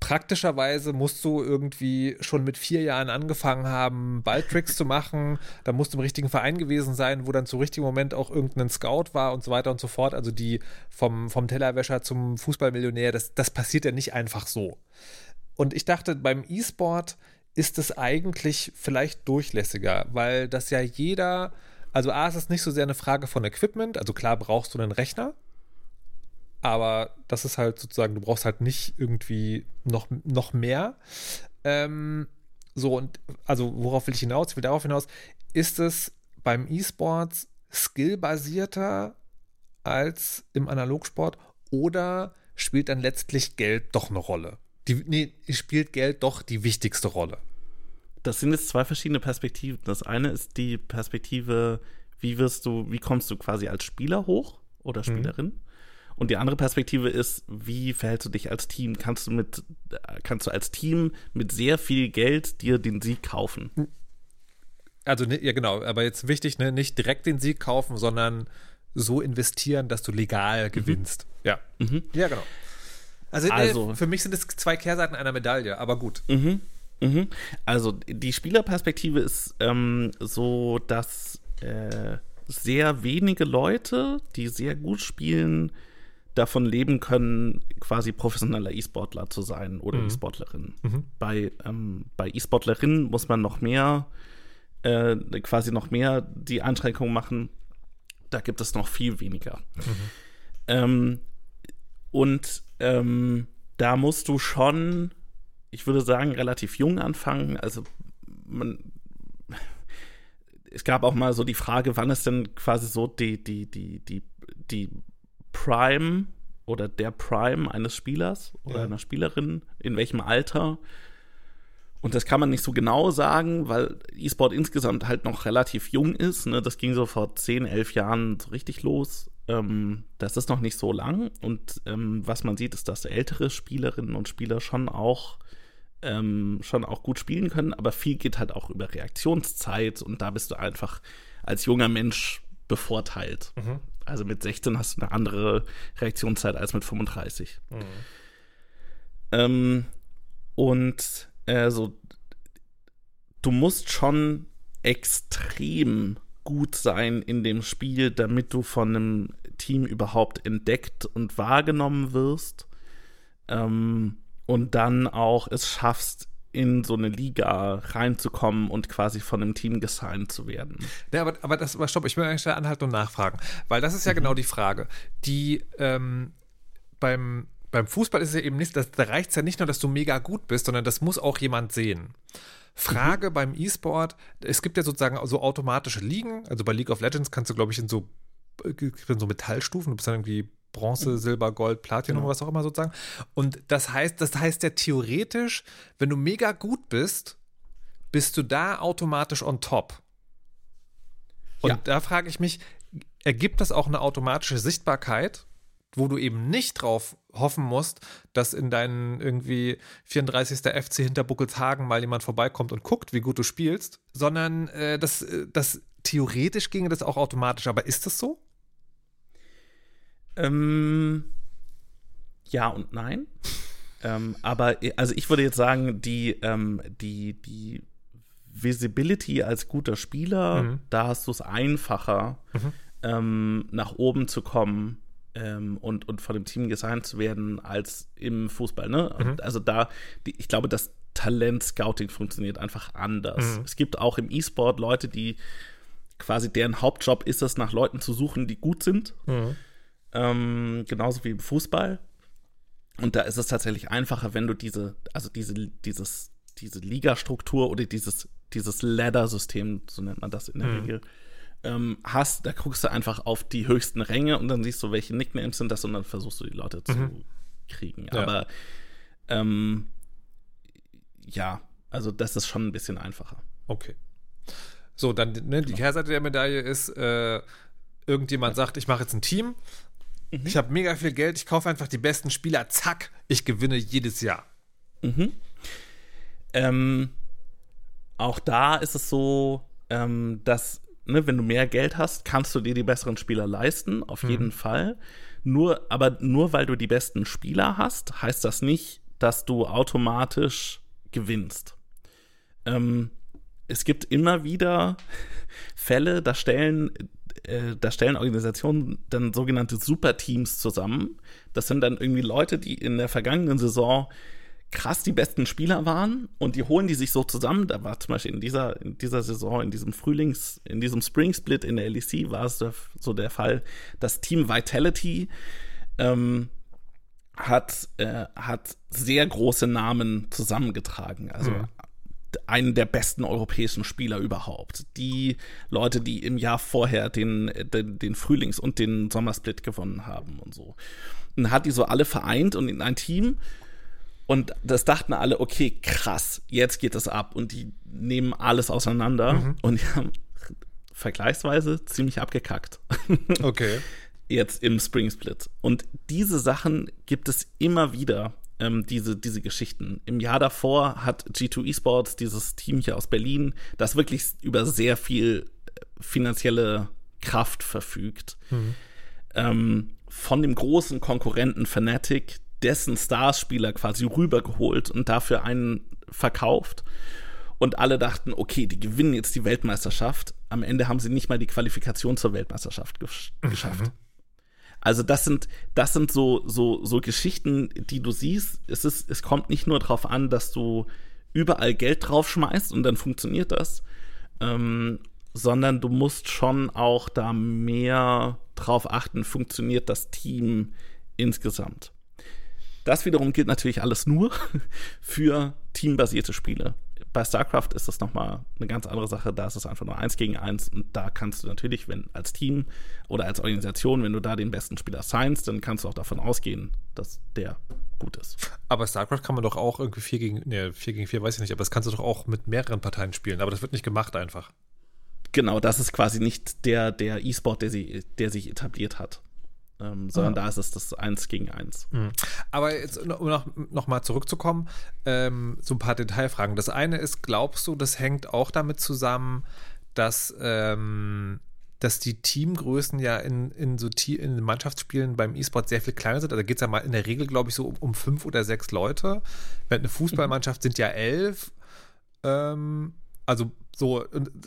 Speaker 1: Praktischerweise musst du irgendwie schon mit vier Jahren angefangen haben, Balltricks zu machen. Da musst du im richtigen Verein gewesen sein, wo dann zu richtigen Moment auch irgendein Scout war und so weiter und so fort. Also die vom, vom Tellerwäscher zum Fußballmillionär, das, das passiert ja nicht einfach so. Und ich dachte, beim E-Sport ist es eigentlich vielleicht durchlässiger, weil das ja jeder, also A, ist es nicht so sehr eine Frage von Equipment, also klar brauchst du einen Rechner, aber das ist halt sozusagen, du brauchst halt nicht irgendwie noch, noch mehr. Ähm, so, und also worauf will ich hinaus? Ich will darauf hinaus, ist es beim E-Sports skillbasierter als im Analogsport oder spielt dann letztlich Geld doch eine Rolle? die, nee, spielt Geld doch die wichtigste Rolle.
Speaker 2: Das sind jetzt zwei verschiedene Perspektiven. Das eine ist die Perspektive, wie wirst du, wie kommst du quasi als Spieler hoch oder mhm. Spielerin? Mhm. Und die andere Perspektive ist, wie verhältst du dich als Team? Kannst du mit, kannst du als Team mit sehr viel Geld dir den Sieg kaufen?
Speaker 1: Also, ne, ja, genau, aber jetzt wichtig, ne, nicht direkt den Sieg kaufen, sondern so investieren, dass du legal mhm. gewinnst. Mhm. Ja. Mhm. Ja, genau. Also, äh, also für mich sind es zwei Kehrseiten einer Medaille, aber gut.
Speaker 2: Mhm. Mhm. Also die Spielerperspektive ist ähm, so, dass äh, sehr wenige Leute, die sehr gut spielen, davon leben können, quasi professioneller E-Sportler zu sein oder mhm. E-Sportlerin. Mhm. Bei, ähm, bei E-Sportlerinnen muss man noch mehr, äh, quasi noch mehr die Einschränkungen machen. Da gibt es noch viel weniger. Mhm. Ähm, und ähm, da musst du schon, ich würde sagen, relativ jung anfangen. Also man, es gab auch mal so die Frage, wann ist denn quasi so die, die, die, die, die Prime oder der Prime eines Spielers oder ja. einer Spielerin, in welchem Alter. Und das kann man nicht so genau sagen, weil E-Sport insgesamt halt noch relativ jung ist. Ne? Das ging so vor 10, 11 Jahren so richtig los. Ähm, das ist noch nicht so lang. Und ähm, was man sieht, ist, dass ältere Spielerinnen und Spieler schon auch, ähm, schon auch gut spielen können. Aber viel geht halt auch über Reaktionszeit. Und da bist du einfach als junger Mensch bevorteilt. Mhm. Also mit 16 hast du eine andere Reaktionszeit als mit 35. Mhm. Ähm, und äh, so, du musst schon extrem gut sein in dem Spiel, damit du von einem Team überhaupt entdeckt und wahrgenommen wirst. Ähm, und dann auch es schaffst, in so eine Liga reinzukommen und quasi von einem Team gesigned zu werden.
Speaker 1: Ja, aber, aber das, aber stopp, ich will eigentlich da anhalten und nachfragen, weil das ist ja mhm. genau die Frage. Die ähm, beim beim Fußball ist es ja eben nicht, das, da reicht es ja nicht nur, dass du mega gut bist, sondern das muss auch jemand sehen. Frage mhm. beim E-Sport, es gibt ja sozusagen so automatische Ligen, also bei League of Legends kannst du, glaube ich, in so, in so Metallstufen, du bist dann irgendwie Bronze, mhm. Silber, Gold, Platinum, genau. was auch immer sozusagen. Und das heißt, das heißt ja theoretisch, wenn du mega gut bist, bist du da automatisch on top. Und ja. da frage ich mich, ergibt das auch eine automatische Sichtbarkeit, wo du eben nicht drauf hoffen musst, dass in deinen irgendwie 34. FC hinter Buckelshagen mal jemand vorbeikommt und guckt, wie gut du spielst, sondern äh, das, äh, das theoretisch ginge das auch automatisch. Aber ist das so?
Speaker 2: Ähm, ja und nein. ähm, aber also ich würde jetzt sagen, die, ähm, die, die Visibility als guter Spieler, mhm. da hast du es einfacher, mhm. ähm, nach oben zu kommen ähm, und, und von dem Team gesigned zu werden, als im Fußball. Ne? Mhm. Also da, die, ich glaube, das Talent-Scouting funktioniert einfach anders. Mhm. Es gibt auch im E-Sport Leute, die quasi deren Hauptjob ist es, nach Leuten zu suchen, die gut sind. Mhm. Ähm, genauso wie im Fußball. Und da ist es tatsächlich einfacher, wenn du diese, also diese, dieses, diese Ligastruktur oder dieses, dieses Ladder-System, so nennt man das in der mhm. Regel, ähm, hast, da guckst du einfach auf die höchsten Ränge und dann siehst du, welche Nicknames sind das und dann versuchst du die Leute zu mhm. kriegen. Ja. Aber ähm, ja, also das ist schon ein bisschen einfacher.
Speaker 1: Okay. So, dann ne, die genau. Kehrseite der Medaille ist, äh, irgendjemand sagt, ich mache jetzt ein Team Mhm. Ich habe mega viel Geld, ich kaufe einfach die besten Spieler, zack, ich gewinne jedes Jahr.
Speaker 2: Mhm. Ähm, auch da ist es so, ähm, dass, ne, wenn du mehr Geld hast, kannst du dir die besseren Spieler leisten, auf mhm. jeden Fall. Nur, aber nur weil du die besten Spieler hast, heißt das nicht, dass du automatisch gewinnst. Ähm, es gibt immer wieder Fälle, da stellen äh, da stellen Organisationen dann sogenannte Superteams zusammen. Das sind dann irgendwie Leute, die in der vergangenen Saison krass die besten Spieler waren und die holen die sich so zusammen. Da war zum Beispiel in dieser, in dieser Saison, in diesem Frühlings, in diesem Spring Split in der LEC war es so der Fall, das Team Vitality ähm, hat, äh, hat sehr große Namen zusammengetragen. Also mhm einen der besten europäischen Spieler überhaupt. Die Leute, die im Jahr vorher den, den, den Frühlings- und den Sommersplit gewonnen haben und so. Und hat die so alle vereint und in ein Team. Und das dachten alle, okay, krass, jetzt geht es ab. Und die nehmen alles auseinander mhm. und die haben vergleichsweise ziemlich abgekackt.
Speaker 1: Okay.
Speaker 2: jetzt im Spring Split. Und diese Sachen gibt es immer wieder ähm, diese, diese Geschichten. Im Jahr davor hat G2 Esports, dieses Team hier aus Berlin, das wirklich über sehr viel äh, finanzielle Kraft verfügt. Mhm. Ähm, von dem großen Konkurrenten Fnatic dessen Starspieler quasi rübergeholt und dafür einen verkauft. Und alle dachten, okay, die gewinnen jetzt die Weltmeisterschaft. Am Ende haben sie nicht mal die Qualifikation zur Weltmeisterschaft gesch mhm. geschafft. Mhm. Also das sind, das sind so, so, so Geschichten, die du siehst. Es ist, es kommt nicht nur darauf an, dass du überall Geld draufschmeißt und dann funktioniert das, ähm, sondern du musst schon auch da mehr drauf achten, funktioniert das Team insgesamt. Das wiederum gilt natürlich alles nur für teambasierte Spiele bei StarCraft ist das nochmal eine ganz andere Sache. Da ist es einfach nur eins gegen eins und da kannst du natürlich, wenn als Team oder als Organisation, wenn du da den besten Spieler signst, dann kannst du auch davon ausgehen, dass der gut ist.
Speaker 1: Aber StarCraft kann man doch auch irgendwie 4 gegen, ne, 4 gegen 4 weiß ich nicht, aber das kannst du doch auch mit mehreren Parteien spielen, aber das wird nicht gemacht einfach.
Speaker 2: Genau, das ist quasi nicht der, der E-Sport, der, der sich etabliert hat ähm, sondern ah. da ist es das Eins gegen Eins.
Speaker 1: Mhm. Aber jetzt, um noch, noch mal zurückzukommen, ähm, so ein paar Detailfragen. Das eine ist, glaubst du, das hängt auch damit zusammen, dass, ähm, dass die Teamgrößen ja in, in so in Mannschaftsspielen beim E-Sport sehr viel kleiner sind. Also geht es ja mal in der Regel, glaube ich, so um, um, fünf oder sechs Leute. Eine Fußballmannschaft mhm. sind ja elf. Ähm, also so,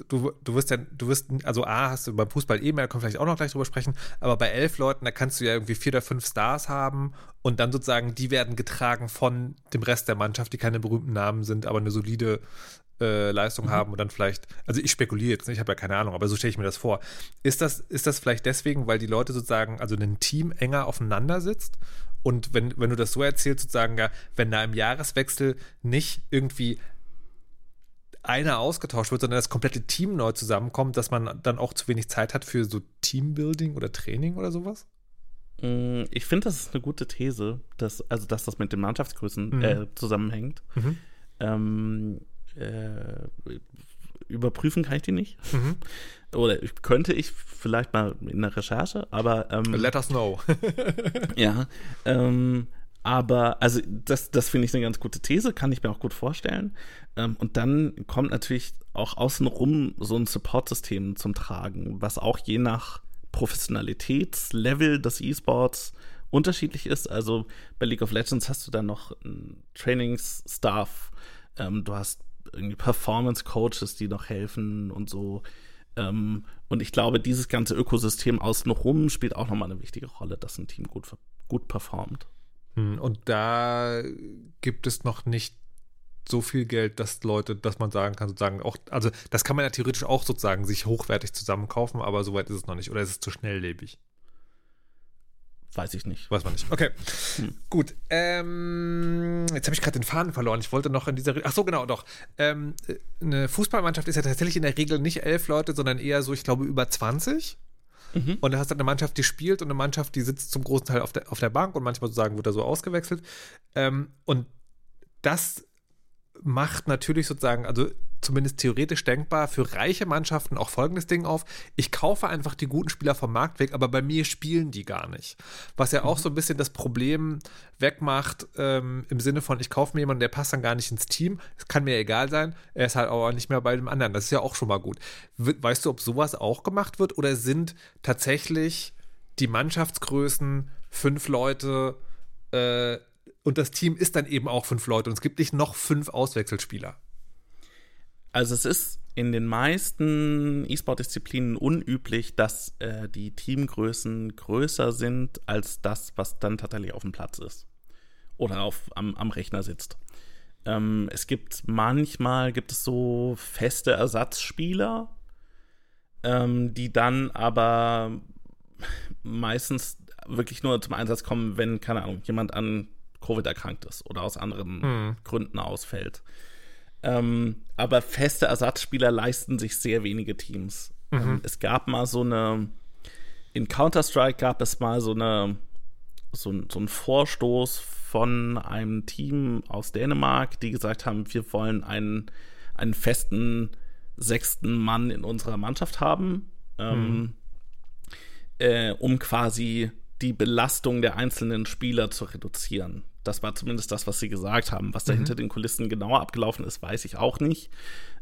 Speaker 1: du, du wirst ja, du wirst, also A, hast du beim Fußball eh mehr, da können wir vielleicht auch noch gleich drüber sprechen, aber bei elf Leuten, da kannst du ja irgendwie vier oder fünf Stars haben und dann sozusagen, die werden getragen von dem Rest der Mannschaft, die keine berühmten Namen sind, aber eine solide äh, Leistung mhm. haben und dann vielleicht, also ich spekuliere jetzt, ich habe ja keine Ahnung, aber so stelle ich mir das vor. Ist das, ist das vielleicht deswegen, weil die Leute sozusagen, also ein Team enger aufeinander sitzt Und wenn, wenn du das so erzählst, sozusagen, ja, wenn da im Jahreswechsel nicht irgendwie einer ausgetauscht wird, sondern das komplette Team neu zusammenkommt, dass man dann auch zu wenig Zeit hat für so Teambuilding oder Training oder sowas?
Speaker 2: Mm, ich finde, das ist eine gute These, dass, also dass das mit den Mannschaftsgrößen mhm. äh, zusammenhängt. Mhm. Ähm, äh, überprüfen kann ich die nicht. Mhm. Oder könnte ich vielleicht mal in der Recherche, aber ähm,
Speaker 1: Let us know.
Speaker 2: ja. Ähm, aber, also, das, das finde ich eine ganz gute These, kann ich mir auch gut vorstellen. Ähm, und dann kommt natürlich auch außenrum so ein Support-System zum Tragen, was auch je nach Professionalitätslevel des E-Sports unterschiedlich ist. Also bei League of Legends hast du dann noch Trainingsstaff, ähm, du hast irgendwie Performance-Coaches, die noch helfen und so. Ähm, und ich glaube, dieses ganze Ökosystem außenrum spielt auch nochmal eine wichtige Rolle, dass ein Team gut, gut performt.
Speaker 1: Hm, und da gibt es noch nicht so viel Geld, dass Leute, dass man sagen kann, sozusagen auch, also das kann man ja theoretisch auch sozusagen sich hochwertig zusammenkaufen, aber soweit ist es noch nicht. Oder ist es zu schnelllebig?
Speaker 2: Weiß ich nicht.
Speaker 1: Weiß man nicht. Okay. Hm. Gut. Ähm, jetzt habe ich gerade den Faden verloren. Ich wollte noch in dieser. Ach so, genau, doch. Ähm, eine Fußballmannschaft ist ja tatsächlich in der Regel nicht elf Leute, sondern eher so, ich glaube, über 20. Mhm. Und da hast du eine Mannschaft, die spielt und eine Mannschaft, die sitzt zum großen Teil auf der, auf der Bank und manchmal sozusagen wird da so ausgewechselt. Ähm, und das macht natürlich sozusagen, also zumindest theoretisch denkbar, für reiche Mannschaften auch folgendes Ding auf. Ich kaufe einfach die guten Spieler vom Markt weg, aber bei mir spielen die gar nicht. Was ja auch mhm. so ein bisschen das Problem wegmacht, ähm, im Sinne von, ich kaufe mir jemanden, der passt dann gar nicht ins Team. Es kann mir egal sein, er ist halt aber nicht mehr bei dem anderen. Das ist ja auch schon mal gut. Weißt du, ob sowas auch gemacht wird oder sind tatsächlich die Mannschaftsgrößen fünf Leute, äh, und das Team ist dann eben auch fünf Leute und es gibt nicht noch fünf Auswechselspieler.
Speaker 2: Also es ist in den meisten E-Sport-Disziplinen unüblich, dass äh, die Teamgrößen größer sind als das, was dann tatsächlich auf dem Platz ist. Oder auf, am, am Rechner sitzt. Ähm, es gibt manchmal gibt es so feste Ersatzspieler, ähm, die dann aber meistens wirklich nur zum Einsatz kommen, wenn, keine Ahnung, jemand an Covid erkrankt ist oder aus anderen hm. Gründen ausfällt. Ähm, aber feste Ersatzspieler leisten sich sehr wenige Teams. Mhm. Ähm, es gab mal so eine, in Counter-Strike gab es mal so eine, so, so einen Vorstoß von einem Team aus Dänemark, die gesagt haben, wir wollen einen, einen festen sechsten Mann in unserer Mannschaft haben, ähm, mhm. äh, um quasi die Belastung der einzelnen Spieler zu reduzieren. Das war zumindest das, was sie gesagt haben. Was da mhm. hinter den Kulissen genauer abgelaufen ist, weiß ich auch nicht.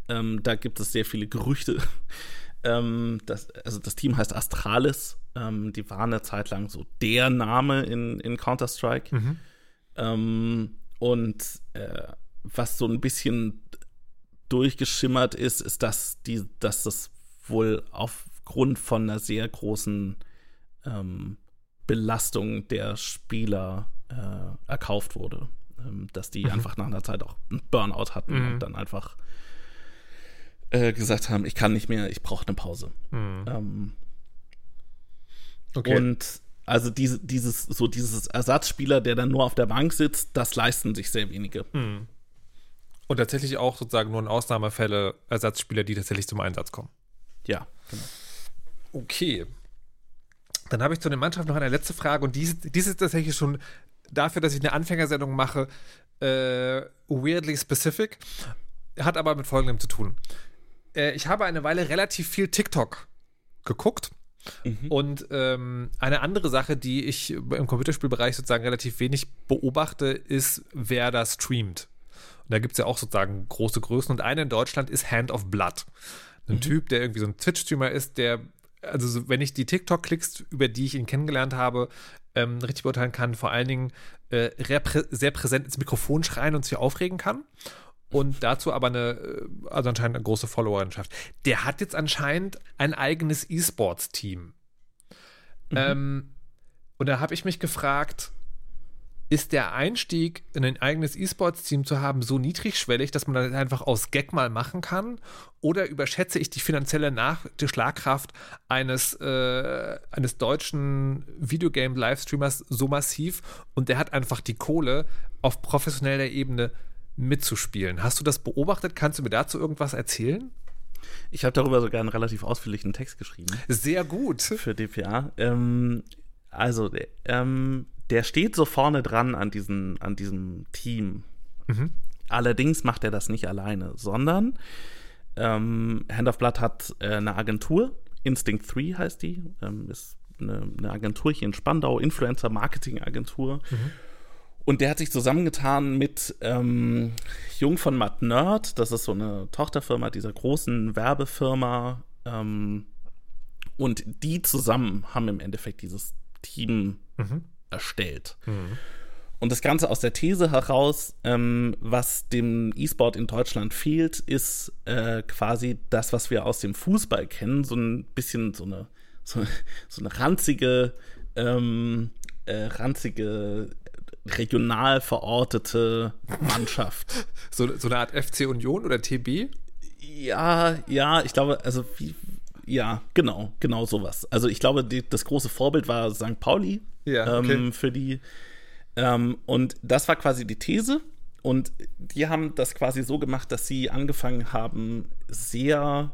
Speaker 2: Ähm, da gibt es sehr viele Gerüchte. ähm, das, also das Team heißt Astralis. Ähm, die waren eine Zeit lang so der Name in, in Counter-Strike. Mhm. Ähm, und äh, was so ein bisschen durchgeschimmert ist, ist, dass, die, dass das wohl aufgrund von einer sehr großen ähm, Belastung der Spieler äh, erkauft wurde. Ähm, dass die mhm. einfach nach einer Zeit auch einen Burnout hatten mhm. und dann einfach äh, gesagt haben, ich kann nicht mehr, ich brauche eine Pause. Mhm. Ähm, okay. Und also diese, dieses, so dieses Ersatzspieler, der dann nur auf der Bank sitzt, das leisten sich sehr wenige.
Speaker 1: Mhm. Und tatsächlich auch sozusagen nur in Ausnahmefälle Ersatzspieler, die tatsächlich zum Einsatz kommen.
Speaker 2: Ja, genau.
Speaker 1: Okay. Dann habe ich zu der Mannschaft noch eine letzte Frage und dies, dies ist tatsächlich schon dafür, dass ich eine Anfängersendung mache, äh, weirdly specific. Hat aber mit folgendem zu tun. Äh, ich habe eine Weile relativ viel TikTok geguckt. Mhm. Und ähm, eine andere Sache, die ich im Computerspielbereich sozusagen relativ wenig beobachte, ist, wer da streamt. Und da gibt es ja auch sozusagen große Größen. Und eine in Deutschland ist Hand of Blood. Ein mhm. Typ, der irgendwie so ein Twitch-Streamer ist, der, also wenn ich die TikTok-Klicks, über die ich ihn kennengelernt habe, ähm, richtig beurteilen kann, vor allen Dingen äh, sehr präsent ins Mikrofon schreien und sich aufregen kann. Und dazu aber eine, äh, also anscheinend eine große Followerinschaft. Der hat jetzt anscheinend ein eigenes E-Sports-Team. Mhm. Ähm, und da habe ich mich gefragt, ist der Einstieg in ein eigenes E-Sports-Team zu haben so niedrigschwellig, dass man das einfach aus Gag mal machen kann? Oder überschätze ich die finanzielle Nach die Schlagkraft eines, äh, eines deutschen Videogame-Livestreamers so massiv und der hat einfach die Kohle, auf professioneller Ebene mitzuspielen? Hast du das beobachtet? Kannst du mir dazu irgendwas erzählen?
Speaker 2: Ich habe darüber sogar einen relativ ausführlichen Text geschrieben.
Speaker 1: Sehr gut.
Speaker 2: Für DPA. Ähm, also, ähm, der steht so vorne dran an, diesen, an diesem Team. Mhm. Allerdings macht er das nicht alleine, sondern ähm, Hand of Blood hat äh, eine Agentur, Instinct 3 heißt die, ähm, ist eine, eine, Agentur hier in Spandau, Influencer-Marketing-Agentur. Mhm. Und der hat sich zusammengetan mit ähm, Jung von Matt Nerd, das ist so eine Tochterfirma dieser großen Werbefirma. Ähm, und die zusammen haben im Endeffekt dieses Team mhm erstellt. Mhm. Und das Ganze aus der These heraus, ähm, was dem E-Sport in Deutschland fehlt, ist äh, quasi das, was wir aus dem Fußball kennen, so ein bisschen so eine, so, so eine ranzige, ähm, äh, ranzige regional verortete Mannschaft.
Speaker 1: so, so eine Art FC Union oder TB?
Speaker 2: Ja, ja, ich glaube, also wie, ja, genau, genau sowas. Also ich glaube, die, das große Vorbild war St. Pauli ja, okay. ähm, für die. Ähm, und das war quasi die These. Und die haben das quasi so gemacht, dass sie angefangen haben, sehr,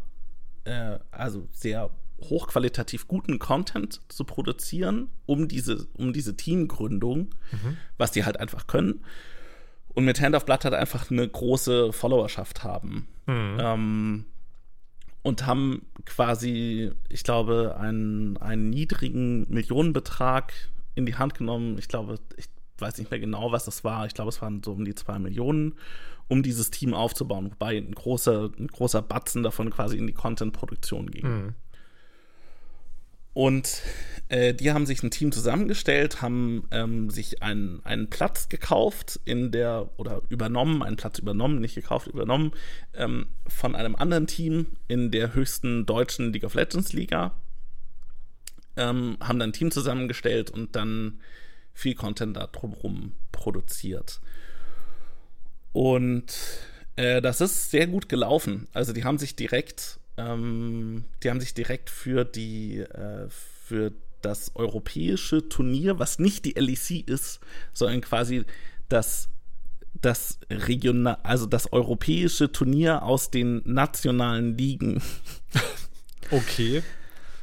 Speaker 2: äh, also sehr hochqualitativ guten Content zu produzieren, um diese, um diese Teamgründung, mhm. was die halt einfach können. Und mit Hand of Blood hat einfach eine große Followerschaft haben. Mhm. Ähm, und haben quasi, ich glaube, einen, einen niedrigen Millionenbetrag in die Hand genommen. Ich glaube, ich weiß nicht mehr genau, was das war. Ich glaube, es waren so um die zwei Millionen, um dieses Team aufzubauen, wobei ein großer, ein großer Batzen davon quasi in die Content-Produktion ging. Mhm. Und äh, die haben sich ein Team zusammengestellt, haben ähm, sich einen, einen Platz gekauft in der, oder übernommen, einen Platz übernommen, nicht gekauft, übernommen, ähm, von einem anderen Team in der höchsten deutschen League of Legends Liga. Ähm, haben dann ein Team zusammengestellt und dann viel Content da drumherum produziert. Und äh, das ist sehr gut gelaufen. Also die haben sich direkt ähm, die haben sich direkt für die, äh, für das europäische Turnier, was nicht die LEC ist, sondern quasi das, das regional, also das europäische Turnier aus den nationalen Ligen.
Speaker 1: Okay.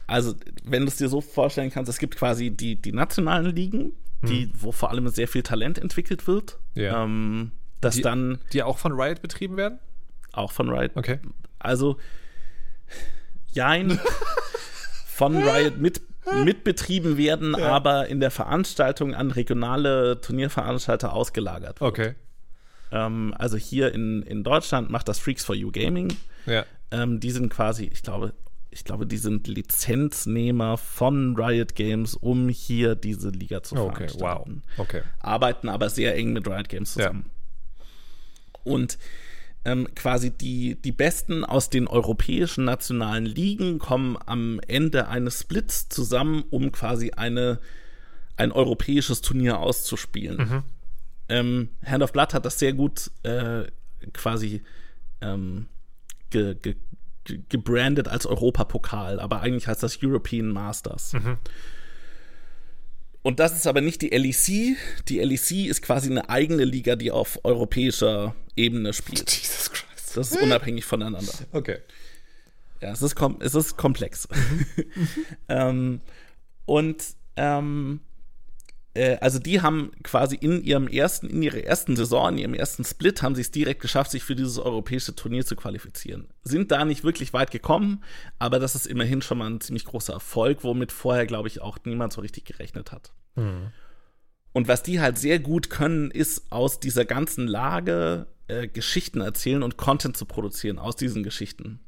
Speaker 2: Also, wenn du es dir so vorstellen kannst, es gibt quasi die, die nationalen Ligen, die, hm. wo vor allem sehr viel Talent entwickelt wird.
Speaker 1: Ja.
Speaker 2: Ähm, dass
Speaker 1: die,
Speaker 2: dann.
Speaker 1: Die auch von Riot betrieben werden?
Speaker 2: Auch von Riot.
Speaker 1: Okay.
Speaker 2: Also, jein, von Riot mit, mitbetrieben werden, ja. aber in der Veranstaltung an regionale Turnierveranstalter ausgelagert
Speaker 1: wird. Okay.
Speaker 2: Ähm, also hier in, in Deutschland macht das Freaks for You Gaming.
Speaker 1: Ja.
Speaker 2: Ähm, die sind quasi, ich glaube, ich glaube, die sind Lizenznehmer von Riot Games, um hier diese Liga zu
Speaker 1: okay, veranstalten.
Speaker 2: Wow. Okay. Arbeiten aber sehr eng mit Riot Games zusammen. Ja. Und ähm, quasi die, die Besten aus den europäischen nationalen Ligen kommen am Ende eines Splits zusammen, um quasi eine, ein europäisches Turnier auszuspielen. Mhm. Ähm, Hand of Blood hat das sehr gut äh, quasi ähm, ge, ge, gebrandet als Europapokal, aber eigentlich heißt das European Masters. Mhm. Und das ist aber nicht die LEC. Die LEC ist quasi eine eigene Liga, die auf europäischer Ebene spielt. Jesus Christ. Das ist unabhängig voneinander.
Speaker 1: Okay.
Speaker 2: Ja, es ist, kom es ist komplex. Mhm. ähm, und ähm, äh, also die haben quasi in ihrem ersten, in ihrer ersten Saison, in ihrem ersten Split, haben sie es direkt geschafft, sich für dieses europäische Turnier zu qualifizieren. Sind da nicht wirklich weit gekommen, aber das ist immerhin schon mal ein ziemlich großer Erfolg, womit vorher, glaube ich, auch niemand so richtig gerechnet hat. Mhm. Und was die halt sehr gut können, ist aus dieser ganzen Lage äh, Geschichten erzählen und Content zu produzieren aus diesen Geschichten.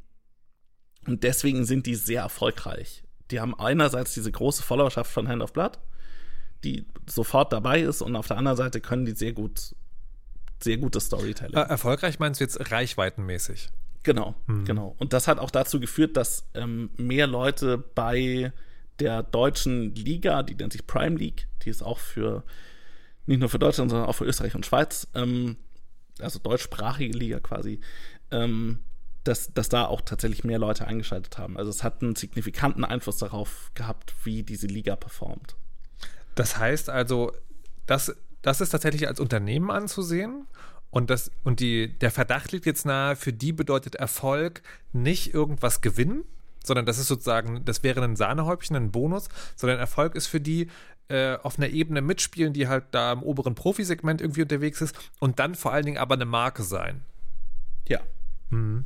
Speaker 2: Und deswegen sind die sehr erfolgreich. Die haben einerseits diese große Followerschaft von Hand of Blood, die sofort dabei ist und auf der anderen Seite können die sehr gut, sehr gutes Storytelling. Äh,
Speaker 1: erfolgreich meinst du jetzt reichweitenmäßig?
Speaker 2: Genau, hm. genau. Und das hat auch dazu geführt, dass ähm, mehr Leute bei der deutschen Liga, die nennt sich Prime League, die ist auch für nicht nur für Deutschland, sondern auch für Österreich und Schweiz, ähm, also deutschsprachige Liga quasi, ähm, dass, dass da auch tatsächlich mehr Leute eingeschaltet haben. Also es hat einen signifikanten Einfluss darauf gehabt, wie diese Liga performt.
Speaker 1: Das heißt also, das, das ist tatsächlich als Unternehmen anzusehen. Und, das, und die, der Verdacht liegt jetzt nahe, für die bedeutet Erfolg nicht irgendwas gewinnen, sondern das ist sozusagen, das wäre ein Sahnehäubchen, ein Bonus, sondern Erfolg ist für die äh, auf einer Ebene mitspielen, die halt da im oberen Profisegment irgendwie unterwegs ist und dann vor allen Dingen aber eine Marke sein.
Speaker 2: Ja. Mhm.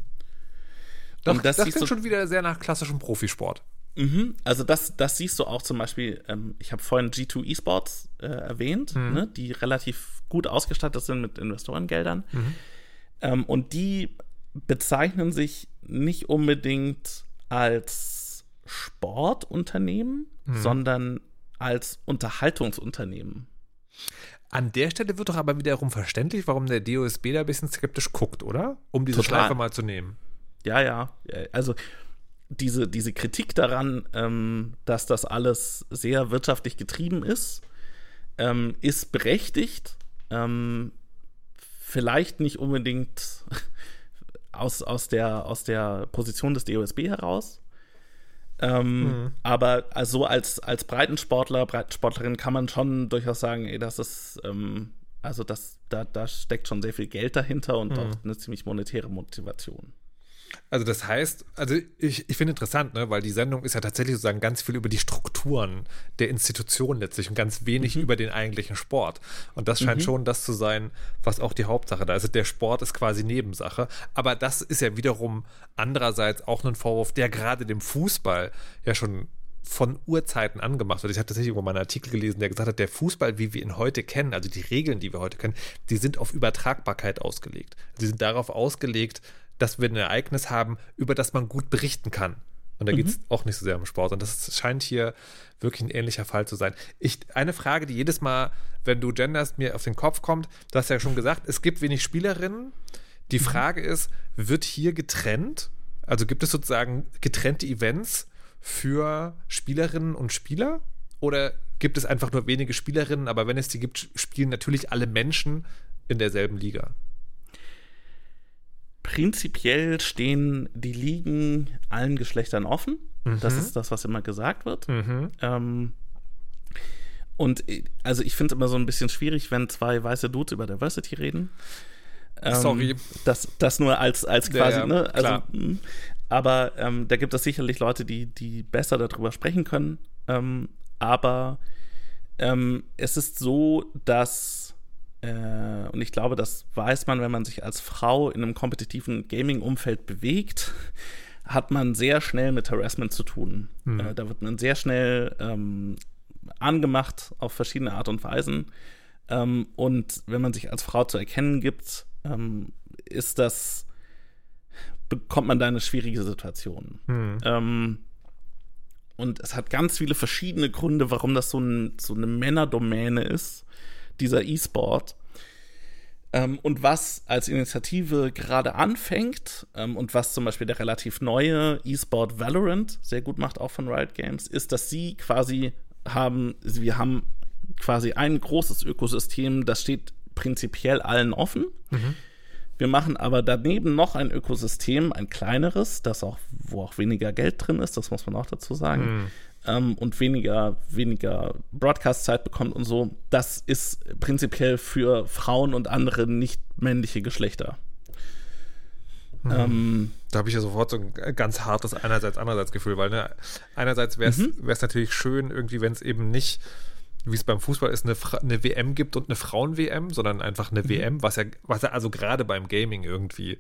Speaker 1: Doch, das, das klingt schon wieder sehr nach klassischem Profisport.
Speaker 2: Mhm, also das, das siehst du auch zum Beispiel, ähm, ich habe vorhin G2 Esports äh, erwähnt, mhm. ne, die relativ gut ausgestattet sind mit Investorengeldern. Mhm. Ähm, und die bezeichnen sich nicht unbedingt als Sportunternehmen, mhm. sondern als Unterhaltungsunternehmen.
Speaker 1: An der Stelle wird doch aber wiederum verständlich, warum der DOSB da ein bisschen skeptisch guckt, oder? Um diese Total. Schleife mal zu nehmen.
Speaker 2: Ja, ja. Also diese, diese Kritik daran, ähm, dass das alles sehr wirtschaftlich getrieben ist, ähm, ist berechtigt. Ähm, vielleicht nicht unbedingt aus, aus, der, aus der Position des DOSB heraus. Ähm, mhm. Aber also als, als Breitensportler, Breitensportlerin kann man schon durchaus sagen, ey, das ist, ähm, also das, da, da steckt schon sehr viel Geld dahinter und mhm. auch eine ziemlich monetäre Motivation.
Speaker 1: Also das heißt, also ich, ich finde interessant, ne, weil die Sendung ist ja tatsächlich sozusagen ganz viel über die Strukturen der Institution letztlich und ganz wenig mhm. über den eigentlichen Sport. Und das scheint mhm. schon das zu sein, was auch die Hauptsache da ist. Also der Sport ist quasi Nebensache. Aber das ist ja wiederum andererseits auch ein Vorwurf, der gerade dem Fußball ja schon von Urzeiten angemacht wird. Ich habe tatsächlich irgendwo mal einen Artikel gelesen, der gesagt hat, der Fußball, wie wir ihn heute kennen, also die Regeln, die wir heute kennen, die sind auf Übertragbarkeit ausgelegt. Die sind darauf ausgelegt, dass wir ein Ereignis haben, über das man gut berichten kann. Und da mhm. geht es auch nicht so sehr um Sport. Und das scheint hier wirklich ein ähnlicher Fall zu sein. Ich, eine Frage, die jedes Mal, wenn du genderst, mir auf den Kopf kommt, du hast ja schon gesagt, es gibt wenig Spielerinnen. Die mhm. Frage ist, wird hier getrennt? Also gibt es sozusagen getrennte Events für Spielerinnen und Spieler? Oder gibt es einfach nur wenige Spielerinnen, aber wenn es die gibt, spielen natürlich alle Menschen in derselben Liga?
Speaker 2: Prinzipiell stehen die Ligen allen Geschlechtern offen. Mhm. Das ist das, was immer gesagt wird. Mhm. Ähm, und also ich finde es immer so ein bisschen schwierig, wenn zwei weiße Dudes über Diversity reden.
Speaker 1: Ähm, Sorry.
Speaker 2: Das, das nur als, als quasi, ja, ja, ne? Also, hm. aber ähm, da gibt es sicherlich Leute, die, die besser darüber sprechen können. Ähm, aber ähm, es ist so, dass äh, und ich glaube, das weiß man, wenn man sich als Frau in einem kompetitiven Gaming-Umfeld bewegt, hat man sehr schnell mit Harassment zu tun. Mhm. Äh, da wird man sehr schnell ähm, angemacht auf verschiedene Art und Weisen. Ähm, und wenn man sich als Frau zu erkennen gibt, ähm, ist das, bekommt man da eine schwierige Situation. Mhm. Und es hat ganz viele verschiedene Gründe, warum das so, ein, so eine Männerdomäne ist dieser E-Sport. Ähm, und was als Initiative gerade anfängt ähm, und was zum Beispiel der relativ neue E-Sport Valorant sehr gut macht, auch von Riot Games, ist, dass sie quasi haben, wir haben quasi ein großes Ökosystem, das steht prinzipiell allen offen. Mhm. Wir machen aber daneben noch ein Ökosystem, ein kleineres, das auch, wo auch weniger Geld drin ist, das muss man auch dazu sagen, mhm ähm, und weniger, weniger Broadcast-Zeit bekommt und so, das ist prinzipiell für Frauen und andere nicht männliche Geschlechter.
Speaker 1: Mhm. Ähm, da habe ich ja sofort so ein ganz hartes einerseits, andererseits Gefühl, weil ne, einerseits wäre es mhm. natürlich schön, irgendwie, wenn es eben nicht wie es beim Fußball ist, eine, eine WM gibt und eine Frauen-WM, sondern einfach eine mhm. WM, was ja, was ja also gerade beim Gaming irgendwie,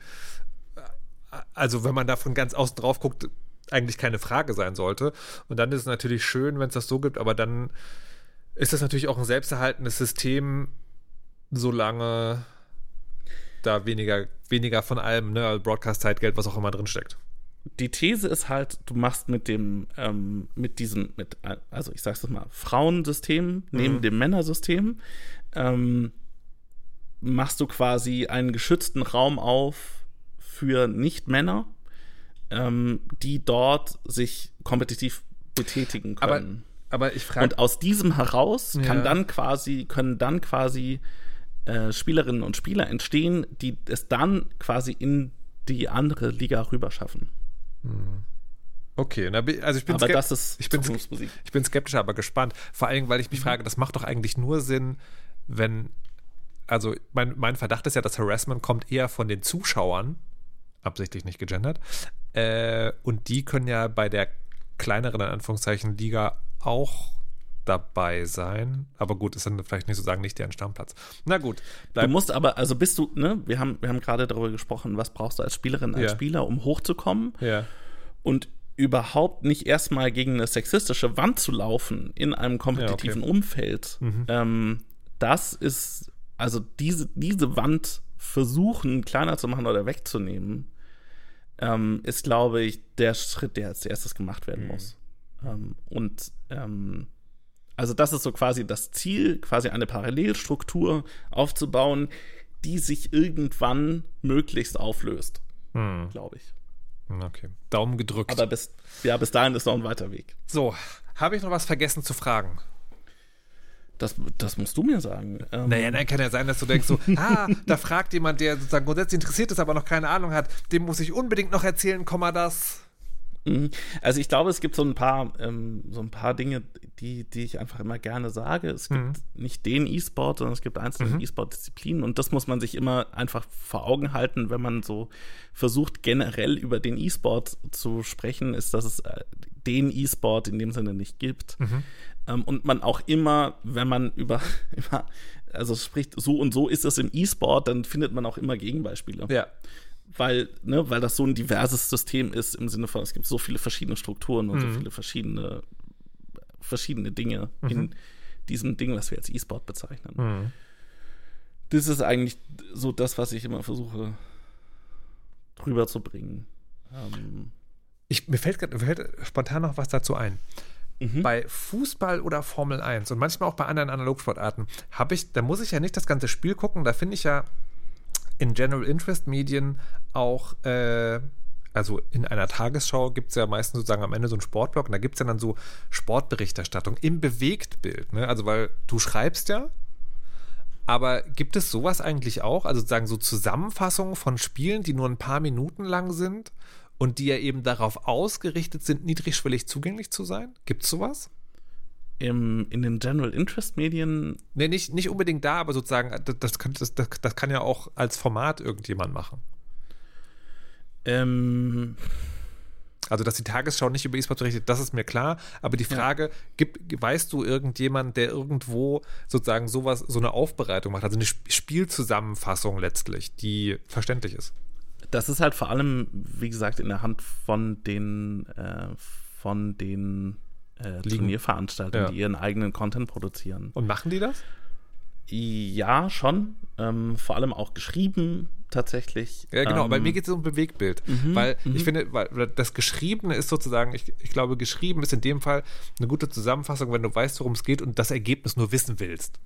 Speaker 1: also wenn man da von ganz außen drauf guckt, eigentlich keine Frage sein sollte. Und dann ist es natürlich schön, wenn es das so gibt, aber dann ist das natürlich auch ein selbsterhaltendes System, solange da weniger, weniger von allem, ne, also Broadcast-Zeitgeld, was auch immer drin steckt.
Speaker 2: Die These ist halt, du machst mit dem, ähm, mit diesem, mit, also ich sag's mal, Frauensystem neben mhm. dem Männersystem, ähm, machst du quasi einen geschützten Raum auf für Nicht-Männer ähm, die dort sich kompetitiv betätigen können.
Speaker 1: Aber Aber ich frage.
Speaker 2: Und aus diesem heraus
Speaker 1: Ja.
Speaker 2: kann dann quasi, können dann quasi äh, Spielerinnen und Spieler entstehen, die es dann quasi in die andere Liga rüber schaffen.
Speaker 1: Okay, also ich bin,
Speaker 2: Aber das ist
Speaker 1: ich bin, ich bin skeptisch, aber gespannt. Vor allem, weil ich mich frage, das macht doch eigentlich nur Sinn, wenn, also mein, mein Verdacht ist ja, das Harassment kommt eher von den Zuschauern, absichtlich nicht gegendert, äh, und die können ja bei der kleineren, in Anführungszeichen, Liga auch dabei sein. Aber gut, ist dann vielleicht nicht sozusagen nicht deren Stammplatz. Na gut,
Speaker 2: Du
Speaker 1: bleib,
Speaker 2: musst aber, also bist du, ne, wir haben, wir haben gerade darüber gesprochen, was brauchst du als Spielerin, als
Speaker 1: Ja.
Speaker 2: Spieler, um hochzukommen
Speaker 1: ja.
Speaker 2: und überhaupt nicht erstmal gegen eine sexistische Wand zu laufen in einem kompetitiven Umfeld. Ähm, das ist, also diese, diese Wand versuchen, kleiner zu machen oder wegzunehmen, ähm, ist, glaube ich, der Schritt, der als erstes gemacht werden muss. Ähm, und ähm, also das ist so quasi das Ziel, quasi eine Parallelstruktur aufzubauen, die sich irgendwann möglichst auflöst,
Speaker 1: Hm,
Speaker 2: glaube ich.
Speaker 1: okay. Daumen gedrückt.
Speaker 2: Aber bis, ja, bis dahin ist noch ein weiter Weg.
Speaker 1: so, habe ich noch was vergessen zu fragen?
Speaker 2: Das, das musst du mir sagen. Ähm,
Speaker 1: Naja, dann kann ja sein, dass du denkst so, ah, da fragt jemand, der sozusagen grundsätzlich interessiert ist, aber noch keine Ahnung hat, dem muss ich unbedingt noch erzählen, Komma das.
Speaker 2: mhm. Also ich glaube, es gibt so ein paar, ähm, so ein paar Dinge, die, die ich einfach immer gerne sage. Es gibt
Speaker 1: Mhm.
Speaker 2: nicht den E-Sport, sondern es gibt einzelne E-Sport-Disziplinen und das muss man sich immer einfach vor Augen halten, wenn man so versucht, generell über den E-Sport zu sprechen, ist, dass es äh, den E-Sport in dem Sinne nicht gibt. Ähm, und man auch immer, wenn man über, über also spricht, so und so ist es im E-Sport, dann findet man auch immer Gegenbeispiele.
Speaker 1: Ja.
Speaker 2: weil, ne, weil das so ein diverses System ist im Sinne von, es gibt so viele verschiedene Strukturen und so viele verschiedene, verschiedene Dinge in diesem Ding, was wir als E-Sport bezeichnen. Das ist eigentlich so das, was ich immer versuche rüberzubringen. Ähm,
Speaker 1: Ich, mir, fällt, grad- mir fällt spontan noch was dazu ein. Bei Fußball oder Formel 1 und manchmal auch bei anderen Analogsportarten habe ich, da muss ich ja nicht das ganze Spiel gucken, da finde ich ja in General Interest Medien auch, äh, also in einer Tagesschau gibt es ja meistens sozusagen am Ende so einen Sportblock und da gibt es ja dann so Sportberichterstattung im Bewegtbild. Ne? Also, weil du schreibst ja, aber gibt es sowas eigentlich auch? Also sozusagen so Zusammenfassungen von Spielen, die nur ein paar Minuten lang sind und die ja eben darauf ausgerichtet sind, niedrigschwellig zugänglich zu sein? Gibt es sowas?
Speaker 2: im, in den General Interest Medien,
Speaker 1: Nee, nicht, nicht unbedingt da, aber sozusagen, das, das, kann, das, das, das kann ja auch als Format irgendjemand machen.
Speaker 2: ähm,
Speaker 1: Also, dass die Tagesschau nicht über E-Sport berichtet, das ist mir klar. Aber die Frage, gibt, weißt du irgendjemand, der irgendwo sozusagen sowas, so eine Aufbereitung macht, also eine Sp- Spielzusammenfassung letztlich, die verständlich ist?
Speaker 2: Das ist halt vor allem, wie gesagt, in der Hand von den, äh, von den äh. Turnierveranstaltern,
Speaker 1: Ja.
Speaker 2: die ihren eigenen Content produzieren.
Speaker 1: Und machen die das?
Speaker 2: Ja, schon. Ähm, vor allem auch geschrieben, tatsächlich.
Speaker 1: Ja, genau.
Speaker 2: Ähm,
Speaker 1: Bei mir geht es um Bewegtbild. weil ich finde, weil das Geschriebene ist sozusagen, ich, ich glaube, geschrieben ist in dem Fall eine gute Zusammenfassung, wenn du weißt, worum es geht und das Ergebnis nur wissen willst.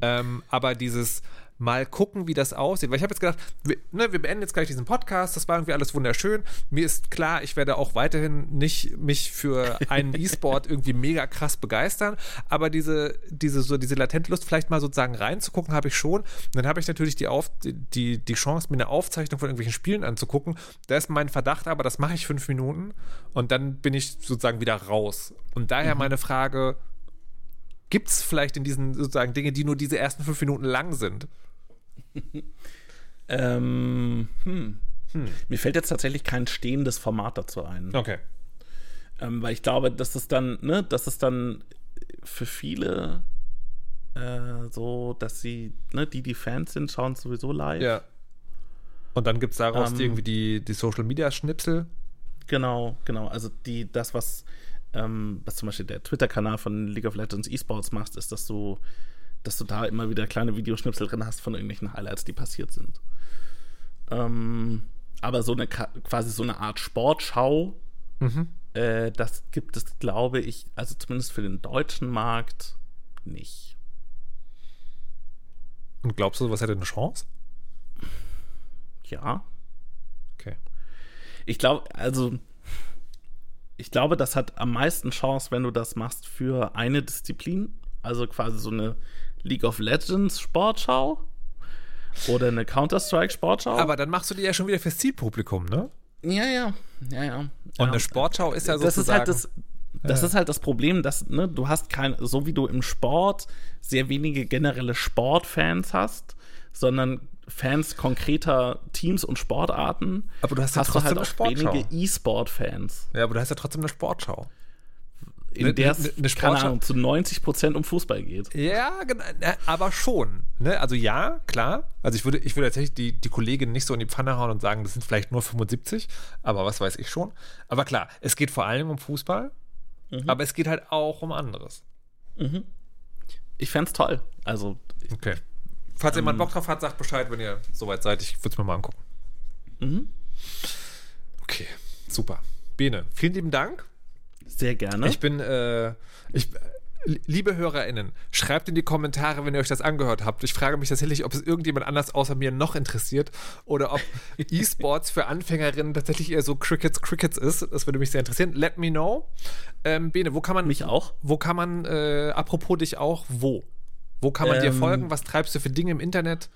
Speaker 1: Ähm, aber dieses mal gucken, wie das aussieht. Weil ich habe jetzt gedacht, wir, ne, wir beenden jetzt gleich diesen Podcast, das war irgendwie alles wunderschön. Mir ist klar, ich werde auch weiterhin nicht mich für einen E-Sport irgendwie mega krass begeistern, aber diese, diese, so diese latente Lust, vielleicht mal sozusagen reinzugucken, habe ich schon. Und dann habe ich natürlich die, Auf, die, die Chance, mir eine Aufzeichnung von irgendwelchen Spielen anzugucken. Da ist mein Verdacht aber, das mache ich fünf Minuten und dann bin ich sozusagen wieder raus. Und daher meine Frage, gibt es vielleicht in diesen sozusagen Dinge, die nur diese ersten fünf Minuten lang sind?
Speaker 2: Ähm, hm. Mir fällt jetzt tatsächlich kein stehendes Format dazu ein.
Speaker 1: Okay.
Speaker 2: Ähm, weil ich glaube, dass es dann, ne, dass es dann für viele äh, so, dass sie, ne, die, die Fans sind, schauen es sowieso live.
Speaker 1: Ja. Und dann gibt es daraus
Speaker 2: Ähm,
Speaker 1: irgendwie die, die Social Media Schnipsel.
Speaker 2: Genau, genau. Also die, das, was, ähm, was zum Beispiel der Twitter-Kanal von League of Legends Esports macht, ist, dass du, dass du da immer wieder kleine Videoschnipsel drin hast von irgendwelchen Highlights, die passiert sind. Ähm, aber so eine quasi so eine Art Sportschau,
Speaker 1: Mhm.
Speaker 2: äh, das gibt es, glaube ich, also zumindest für den deutschen Markt nicht.
Speaker 1: Und glaubst du, was hätte eine Chance?
Speaker 2: Ja.
Speaker 1: Okay.
Speaker 2: Ich glaube, also ich glaube, das hat am meisten Chance, wenn du das machst für eine Disziplin. Also quasi so eine League of Legends Sportschau oder eine Counter-Strike Sportschau.
Speaker 1: Aber dann machst du die ja schon wieder fürs Zielpublikum, ne?
Speaker 2: Ja, ja, ja, ja. Und
Speaker 1: eine Sportschau ist ja sozusagen.
Speaker 2: Das ist halt das, das ist halt das Problem, dass ne, du hast kein, so wie du im Sport sehr wenige generelle Sportfans hast, sondern Fans konkreter Teams und Sportarten.
Speaker 1: Aber du hast ja hast trotzdem
Speaker 2: du halt auch wenige E-Sport-Fans.
Speaker 1: Ja, aber du hast ja trotzdem eine Sportschau.
Speaker 2: In ne, der es, ne, keine Ahnung, zu 90 Prozent um Fußball geht.
Speaker 1: Ja, aber schon. Ne? Also ja, klar. Also ich würde, ich würde tatsächlich die, die Kollegin nicht so in die Pfanne hauen und sagen, das sind vielleicht nur 75, aber was weiß ich schon. Aber klar, es geht vor allem um Fußball, mhm. aber es geht halt auch um anderes.
Speaker 2: Mhm. Ich fände es toll. Also.
Speaker 1: Okay. Falls ähm, jemand Bock drauf hat, sagt Bescheid, wenn ihr soweit seid. Ich würde es mir mal angucken.
Speaker 2: Mhm.
Speaker 1: Okay, super. Bene, vielen lieben Dank.
Speaker 2: Sehr gerne.
Speaker 1: Ich bin, äh, ich, liebe HörerInnen, schreibt in die Kommentare, wenn ihr euch das angehört habt. Ich frage mich tatsächlich, ob es irgendjemand anders außer mir noch interessiert oder ob E-Sports für Anfängerinnen tatsächlich eher so Crickets Crickets ist. Das würde mich sehr interessieren. Let me know. Ähm, Bene, wo kann man.
Speaker 2: Mich auch.
Speaker 1: Wo kann man, äh, apropos dich auch, wo? Wo kann man ähm, dir folgen? Was treibst du für Dinge im Internet?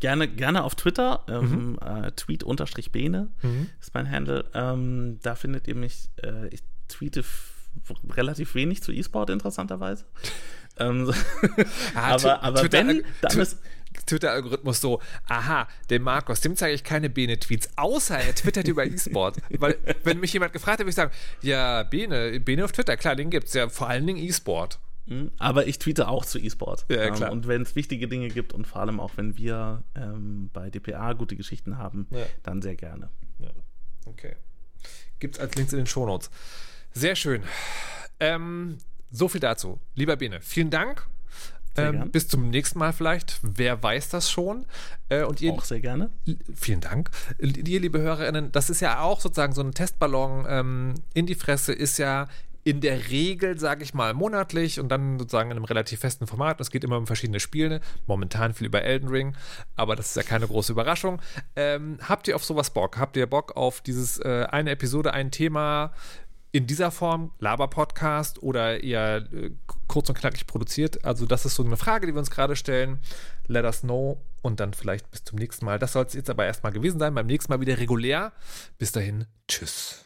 Speaker 2: Gerne, gerne auf Twitter, ähm, mhm. äh, tweet-bene mhm. ist mein Handle. Ähm, da findet ihr mich, äh, ich tweete relativ wenig zu E-Sport, interessanterweise. ähm, ah, aber aber Twitter, wenn, dann ist
Speaker 1: Twitter-Algorithmus so, aha, dem Markus, dem zeige ich keine Bene-Tweets, außer er twittert über E-Sport. Weil, wenn mich jemand gefragt hat, würde ich sagen, ja, Bene, Bene auf Twitter, klar, den gibt es ja vor allen Dingen E-Sport.
Speaker 2: Hm, aber ich tweete auch zu E-Sport.
Speaker 1: Ja, klar.
Speaker 2: Ähm, und wenn es wichtige Dinge gibt und vor allem auch, wenn wir ähm, bei DPA gute Geschichten haben, ja. dann sehr gerne.
Speaker 1: Ja. Okay. Gibt es als Links in den Shownotes. Sehr schön. Ähm, so viel dazu. Lieber Bene, vielen Dank. Ähm, bis zum nächsten Mal vielleicht. Wer weiß das schon?
Speaker 2: Äh, und ihr, auch sehr gerne.
Speaker 1: Vielen Dank. Ihr, liebe HörerInnen, das ist ja auch sozusagen so ein Testballon ähm, in die Fresse, ist ja in der Regel, sage ich mal, monatlich und dann sozusagen in einem relativ festen Format. Es geht immer um verschiedene Spiele. Momentan viel über Elden Ring, aber das ist ja keine große Überraschung. Ähm, habt ihr auf sowas Bock? Habt ihr Bock auf dieses äh, eine Episode, ein Thema? In dieser Form, Laber-Podcast oder eher äh, kurz und knackig produziert? Also, das ist so eine Frage, die wir uns gerade stellen. Let us know und dann vielleicht bis zum nächsten Mal. Das soll es jetzt aber erstmal gewesen sein. Beim nächsten Mal wieder regulär. Bis dahin, tschüss.